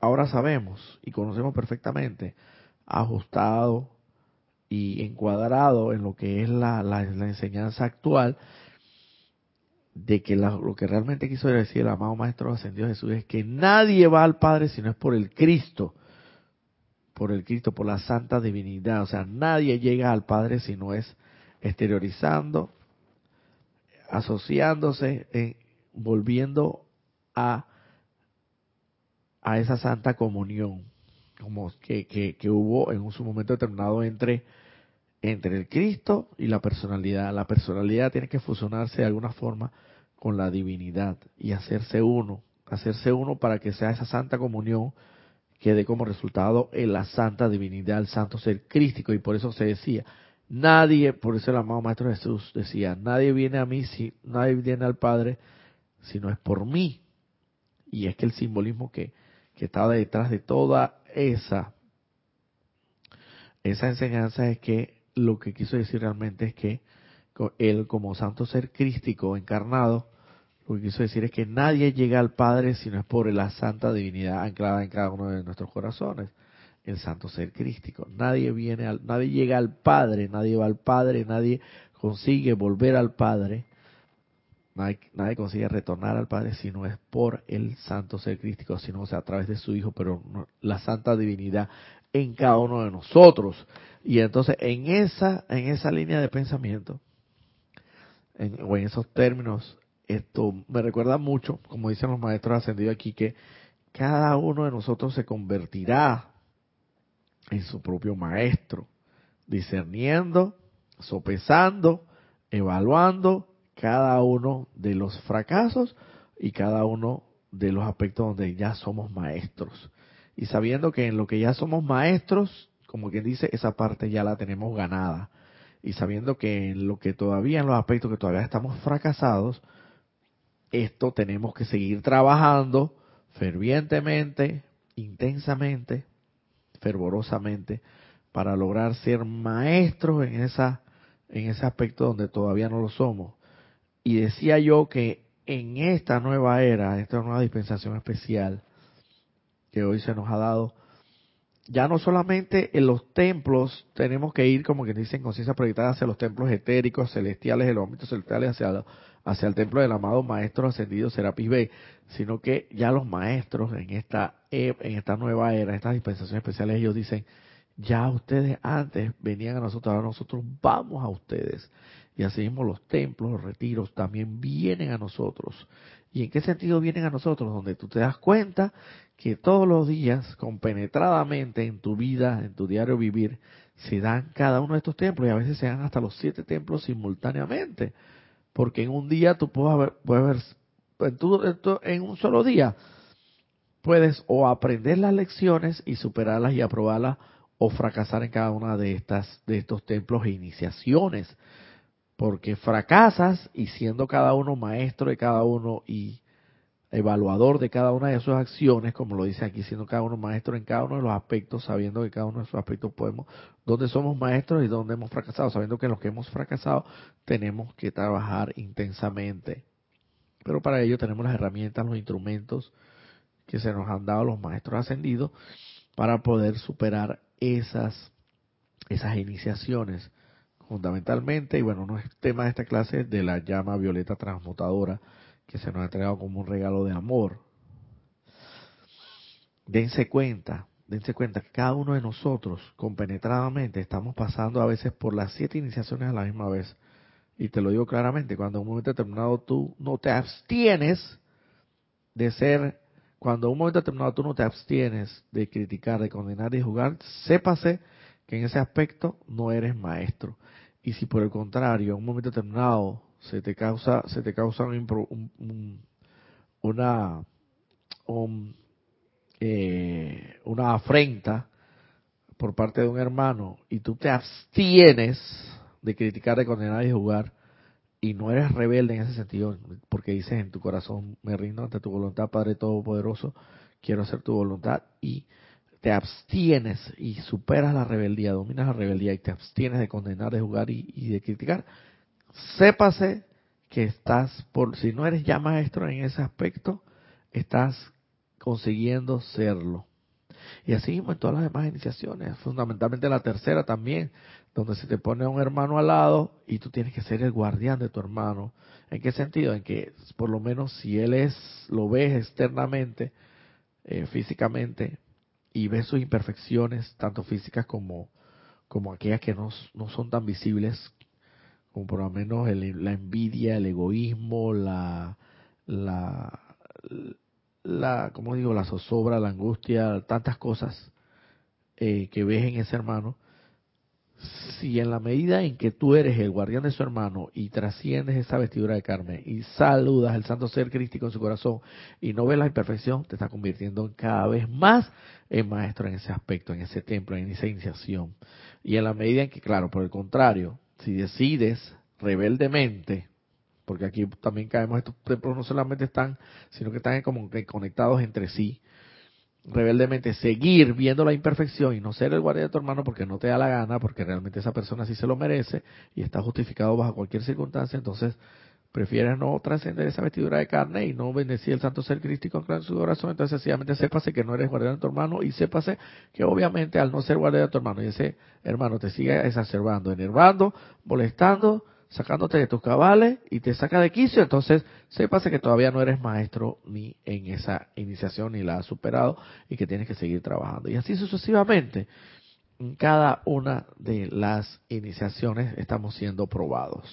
Ahora sabemos y conocemos perfectamente, ajustado, y encuadrado en lo que es la, la, enseñanza actual, de que lo que realmente quiso decir el amado Maestro Ascendido Jesús es que nadie va al Padre si no es por el Cristo, por el Cristo, por la santa divinidad. O sea, nadie llega al Padre si no es exteriorizando, asociándose, eh, volviendo a, a esa santa comunión como que, que, hubo en un su momento determinado entre, entre el Cristo y la personalidad. La personalidad tiene que fusionarse de alguna forma con la divinidad y hacerse uno, hacerse uno para que sea esa santa comunión que dé como resultado en la santa divinidad, el santo ser crístico, y por eso se decía, nadie, por eso el amado Maestro Jesús decía, nadie viene a mí, si, nadie viene al Padre, si no es por mí. Y es que el simbolismo que, que estaba detrás de toda esa, esa enseñanza es que lo que quiso decir realmente es que él como santo ser crístico encarnado, lo que quiso decir es que nadie llega al Padre si no es por la santa divinidad anclada en cada uno de nuestros corazones, el santo ser crístico. Nadie viene al, nadie llega al Padre, nadie va al Padre, nadie consigue volver al Padre Nadie, consigue retornar al Padre si no es por el santo ser crístico, sino sea, a través de su Hijo, pero la santa divinidad en cada uno de nosotros. Y entonces en esa, en esa línea de pensamiento, o en esos términos, esto me recuerda mucho, como dicen los maestros ascendidos aquí, que cada uno de nosotros se convertirá en su propio maestro, discerniendo, sopesando, evaluando cada uno de los fracasos y cada uno de los aspectos donde ya somos maestros. Y sabiendo que en lo que ya somos maestros, como quien dice, esa parte ya la tenemos ganada. Y sabiendo que en lo que todavía, en los aspectos que todavía estamos fracasados, esto tenemos que seguir trabajando fervientemente, intensamente, fervorosamente, para lograr ser maestros en esa en ese aspecto donde todavía no lo somos y decía yo que en esta nueva era, esta nueva dispensación especial que hoy se nos ha dado, ya no solamente en los templos tenemos que ir, como que dicen, conciencia proyectada hacia los templos etéricos, celestiales, de los ámbitos celestiales, hacia, hacia el templo del amado Maestro Ascendido Serapis Bey, sino que ya los maestros en esta, e, en esta nueva era, estas dispensaciones especiales, ellos dicen, ya ustedes antes venían a nosotros, ahora nosotros vamos a ustedes. Y así mismo los templos, los retiros también vienen a nosotros. ¿Y en qué sentido vienen a nosotros? Donde tú te das cuenta que todos los días, compenetradamente en tu vida, en tu diario vivir, se dan cada uno de estos templos y a veces se dan hasta los siete templos simultáneamente. Porque en un día tú puedes ver, puedes ver en, un solo día, puedes o aprender las lecciones y superarlas y aprobarlas o fracasar en cada una de estas de estos templos e iniciaciones porque fracasas y siendo cada uno maestro de cada uno y evaluador de cada una de sus acciones, como lo dice aquí, siendo cada uno maestro en cada uno de los aspectos, sabiendo que cada uno de esos aspectos podemos, dónde somos maestros y dónde hemos fracasado, sabiendo que en los que hemos fracasado tenemos que trabajar intensamente. Pero para ello tenemos las herramientas, los instrumentos que se nos han dado los maestros ascendidos para poder superar esas, esas iniciaciones fundamentalmente, y bueno, no es tema de esta clase, de la llama violeta transmutadora que se nos ha entregado como un regalo de amor. Dense cuenta, dense cuenta que cada uno de nosotros, compenetradamente, estamos pasando a veces por las siete iniciaciones a la misma vez. Y te lo digo claramente, cuando en un momento determinado tú no te abstienes de ser, cuando en un momento determinado tú no te abstienes de criticar, de condenar y jugar, sépase que en ese aspecto no eres maestro. Y si por el contrario, en un momento determinado se te causa, se te causa un, una, eh, una afrenta por parte de un hermano y tú te abstienes de criticar, de condenar y jugar y no eres rebelde en ese sentido, porque dices en tu corazón, me rindo ante tu voluntad, Padre Todopoderoso, quiero hacer tu voluntad y te abstienes y superas la rebeldía, dominas la rebeldía y te abstienes de condenar, de jugar y, de criticar, sépase que estás, por si no eres ya maestro en ese aspecto, estás consiguiendo serlo. Y así mismo en todas las demás iniciaciones, fundamentalmente la tercera también, donde se te pone un hermano al lado y tú tienes que ser el guardián de tu hermano. ¿En qué sentido? En que por lo menos si él es, lo ves externamente, eh, físicamente, y ves sus imperfecciones, tanto físicas como, como aquellas que no, no son tan visibles, como por lo menos la envidia, el egoísmo, la, la, la, como digo, la zozobra, la angustia, tantas cosas eh, que ves en ese hermano, si en la medida en que tú eres el guardián de su hermano y trasciendes esa vestidura de carne y saludas al santo ser crístico en su corazón y no ves la imperfección, te está convirtiendo cada vez más en maestro en ese aspecto, en ese templo, en esa iniciación. Y en la medida en que, claro, por el contrario, si decides rebeldemente, porque aquí también caemos, estos templos no solamente están, sino que están como conectados entre sí, rebeldemente seguir viendo la imperfección y no ser el guardia de tu hermano porque no te da la gana, porque realmente esa persona sí se lo merece y está justificado bajo cualquier circunstancia, entonces prefieres no trascender esa vestidura de carne y no bendecir el santo ser crístico en su corazón, entonces sencillamente sépase que no eres guardián de tu hermano y sépase que obviamente al no ser guardián de tu hermano y ese hermano te sigue exacerbando, enervando, molestando, sacándote de tus cabales y te saca de quicio, entonces sépase que todavía no eres maestro ni en esa iniciación ni la has superado y que tienes que seguir trabajando. Y así sucesivamente, en cada una de las iniciaciones estamos siendo probados.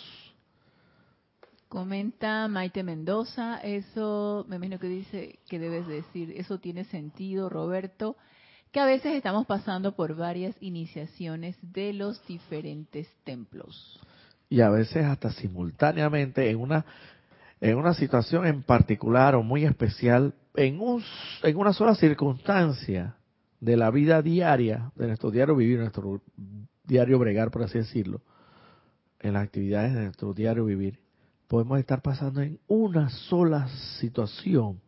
Comenta Maite Mendoza, eso me imagino que dice que debes decir, eso tiene sentido, Roberto, que a veces estamos pasando por varias iniciaciones de los diferentes templos y a veces hasta simultáneamente en una en una situación en particular o muy especial en un en una sola circunstancia de la vida diaria de nuestro diario vivir nuestro diario bregar por así decirlo en las actividades de nuestro diario vivir podemos estar pasando en una sola situación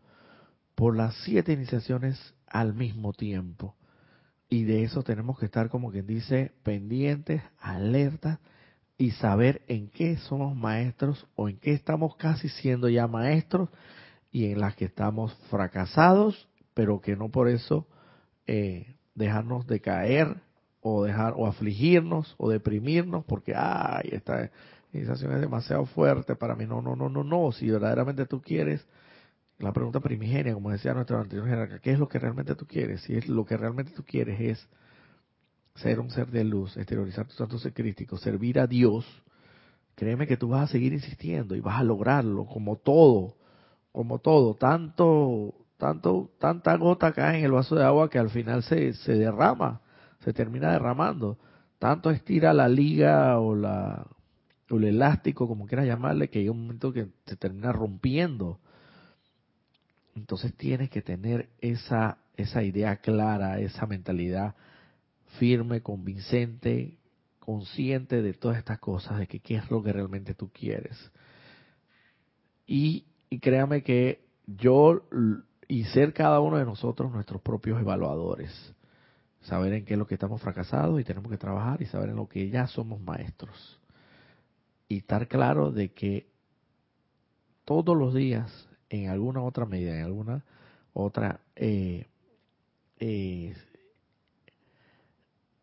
por las siete iniciaciones al mismo tiempo. Y de eso tenemos que estar como quien dice pendientes alertas y saber en qué somos maestros o en qué estamos casi siendo ya maestros y en las que estamos fracasados, pero que no por eso eh, dejarnos de caer o dejar o afligirnos o deprimirnos porque ay esta iniciación es demasiado fuerte para mí no no no no no. Si verdaderamente tú quieres la pregunta primigenia como decía nuestro anterior jerarca qué es lo que realmente tú quieres si es lo que realmente tú quieres es ser un ser de luz exteriorizar tu santo ser crítico servir a Dios créeme que tú vas a seguir insistiendo y vas a lograrlo como todo como todo tanto tanto, tanta gota cae en el vaso de agua que al final se, se derrama, se termina derramando. Tanto estira la liga o, la, o el elástico, como quieras llamarle, que hay un momento que se termina rompiendo. Entonces tienes que tener esa, esa idea clara, esa mentalidad firme, convincente, consciente de todas estas cosas, de que qué es lo que realmente tú quieres. Y, créame que yo y ser cada uno de nosotros nuestros propios evaluadores. Saber en qué es lo que estamos fracasados y tenemos que trabajar y saber en lo que ya somos maestros. Y estar claro de que todos los días, en alguna otra medida, en alguna otra, eh, eh,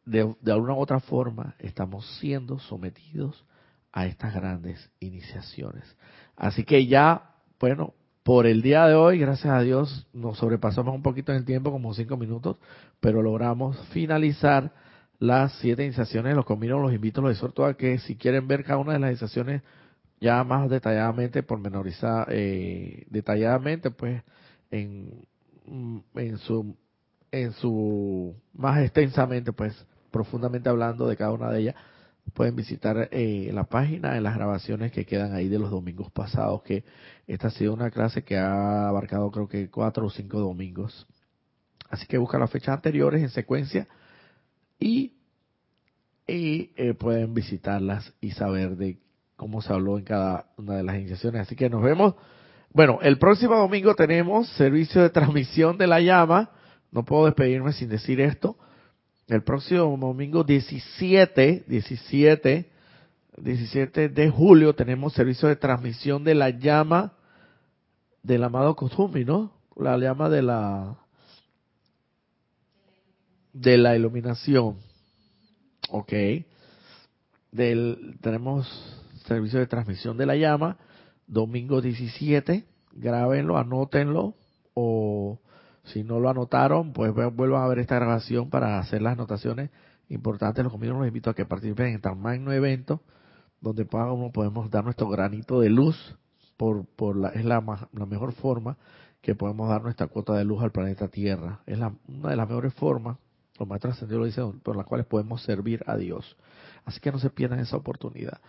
de, alguna otra forma, estamos siendo sometidos a estas grandes iniciaciones. Así que ya, bueno, por el día de hoy, gracias a Dios, nos sobrepasamos un poquito en el tiempo, como cinco minutos, pero logramos finalizar las siete iniciaciones. Los convino, los invito, los exhorto a que si quieren ver cada una de las iniciaciones ya más detalladamente, pormenorizada, eh, detalladamente, pues en, en su en su más extensamente, pues profundamente hablando de cada una de ellas, pueden visitar eh, la página en las grabaciones que quedan ahí de los domingos pasados, que esta ha sido una clase que ha abarcado creo que cuatro o cinco domingos. Así que buscan las fechas anteriores en secuencia y, y eh, pueden visitarlas y saber de cómo se habló en cada una de las iniciaciones. Así que nos vemos. Bueno, el próximo domingo tenemos servicio de transmisión de la llama. No puedo despedirme sin decir esto el próximo domingo 17, 17, 17 de julio tenemos servicio de transmisión de la llama del amado Kozumi, ¿no? La llama de la de la iluminación. Ok. Del, tenemos servicio de transmisión de la llama, domingo 17, grábenlo, anótenlo o si no lo anotaron, pues vuelvan a ver esta grabación para hacer las anotaciones importantes. Los convido, los invito a que participen en tan magno evento donde podemos dar nuestro granito de luz por, por la, es la, la mejor forma que podemos dar nuestra cuota de luz al planeta Tierra. Es la, una de las mejores formas, los maestros ascendidos lo dicen, por las cuales podemos servir a Dios. Así que no se pierdan esa oportunidad.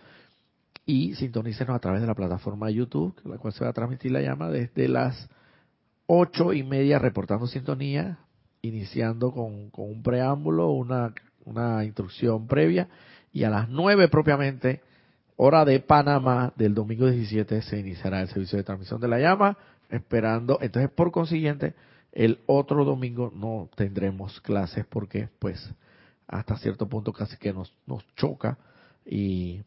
Y sintonícenos a través de la plataforma de YouTube, la cual se va a transmitir la llama desde las ocho y media reportando sintonía, iniciando con, un preámbulo, una, una instrucción previa, y a las nueve propiamente, hora de Panamá del domingo 17, se iniciará el servicio de transmisión de la llama, esperando, entonces por consiguiente, el otro domingo no tendremos clases porque pues hasta cierto punto casi que nos, nos choca y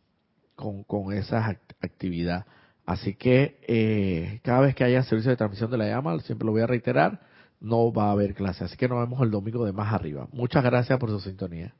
con, con esa actividad Así que eh, cada vez que haya servicio de transmisión de la llama, siempre lo voy a reiterar, no va a haber clase. Así que nos vemos el domingo de más arriba. Muchas gracias por su sintonía.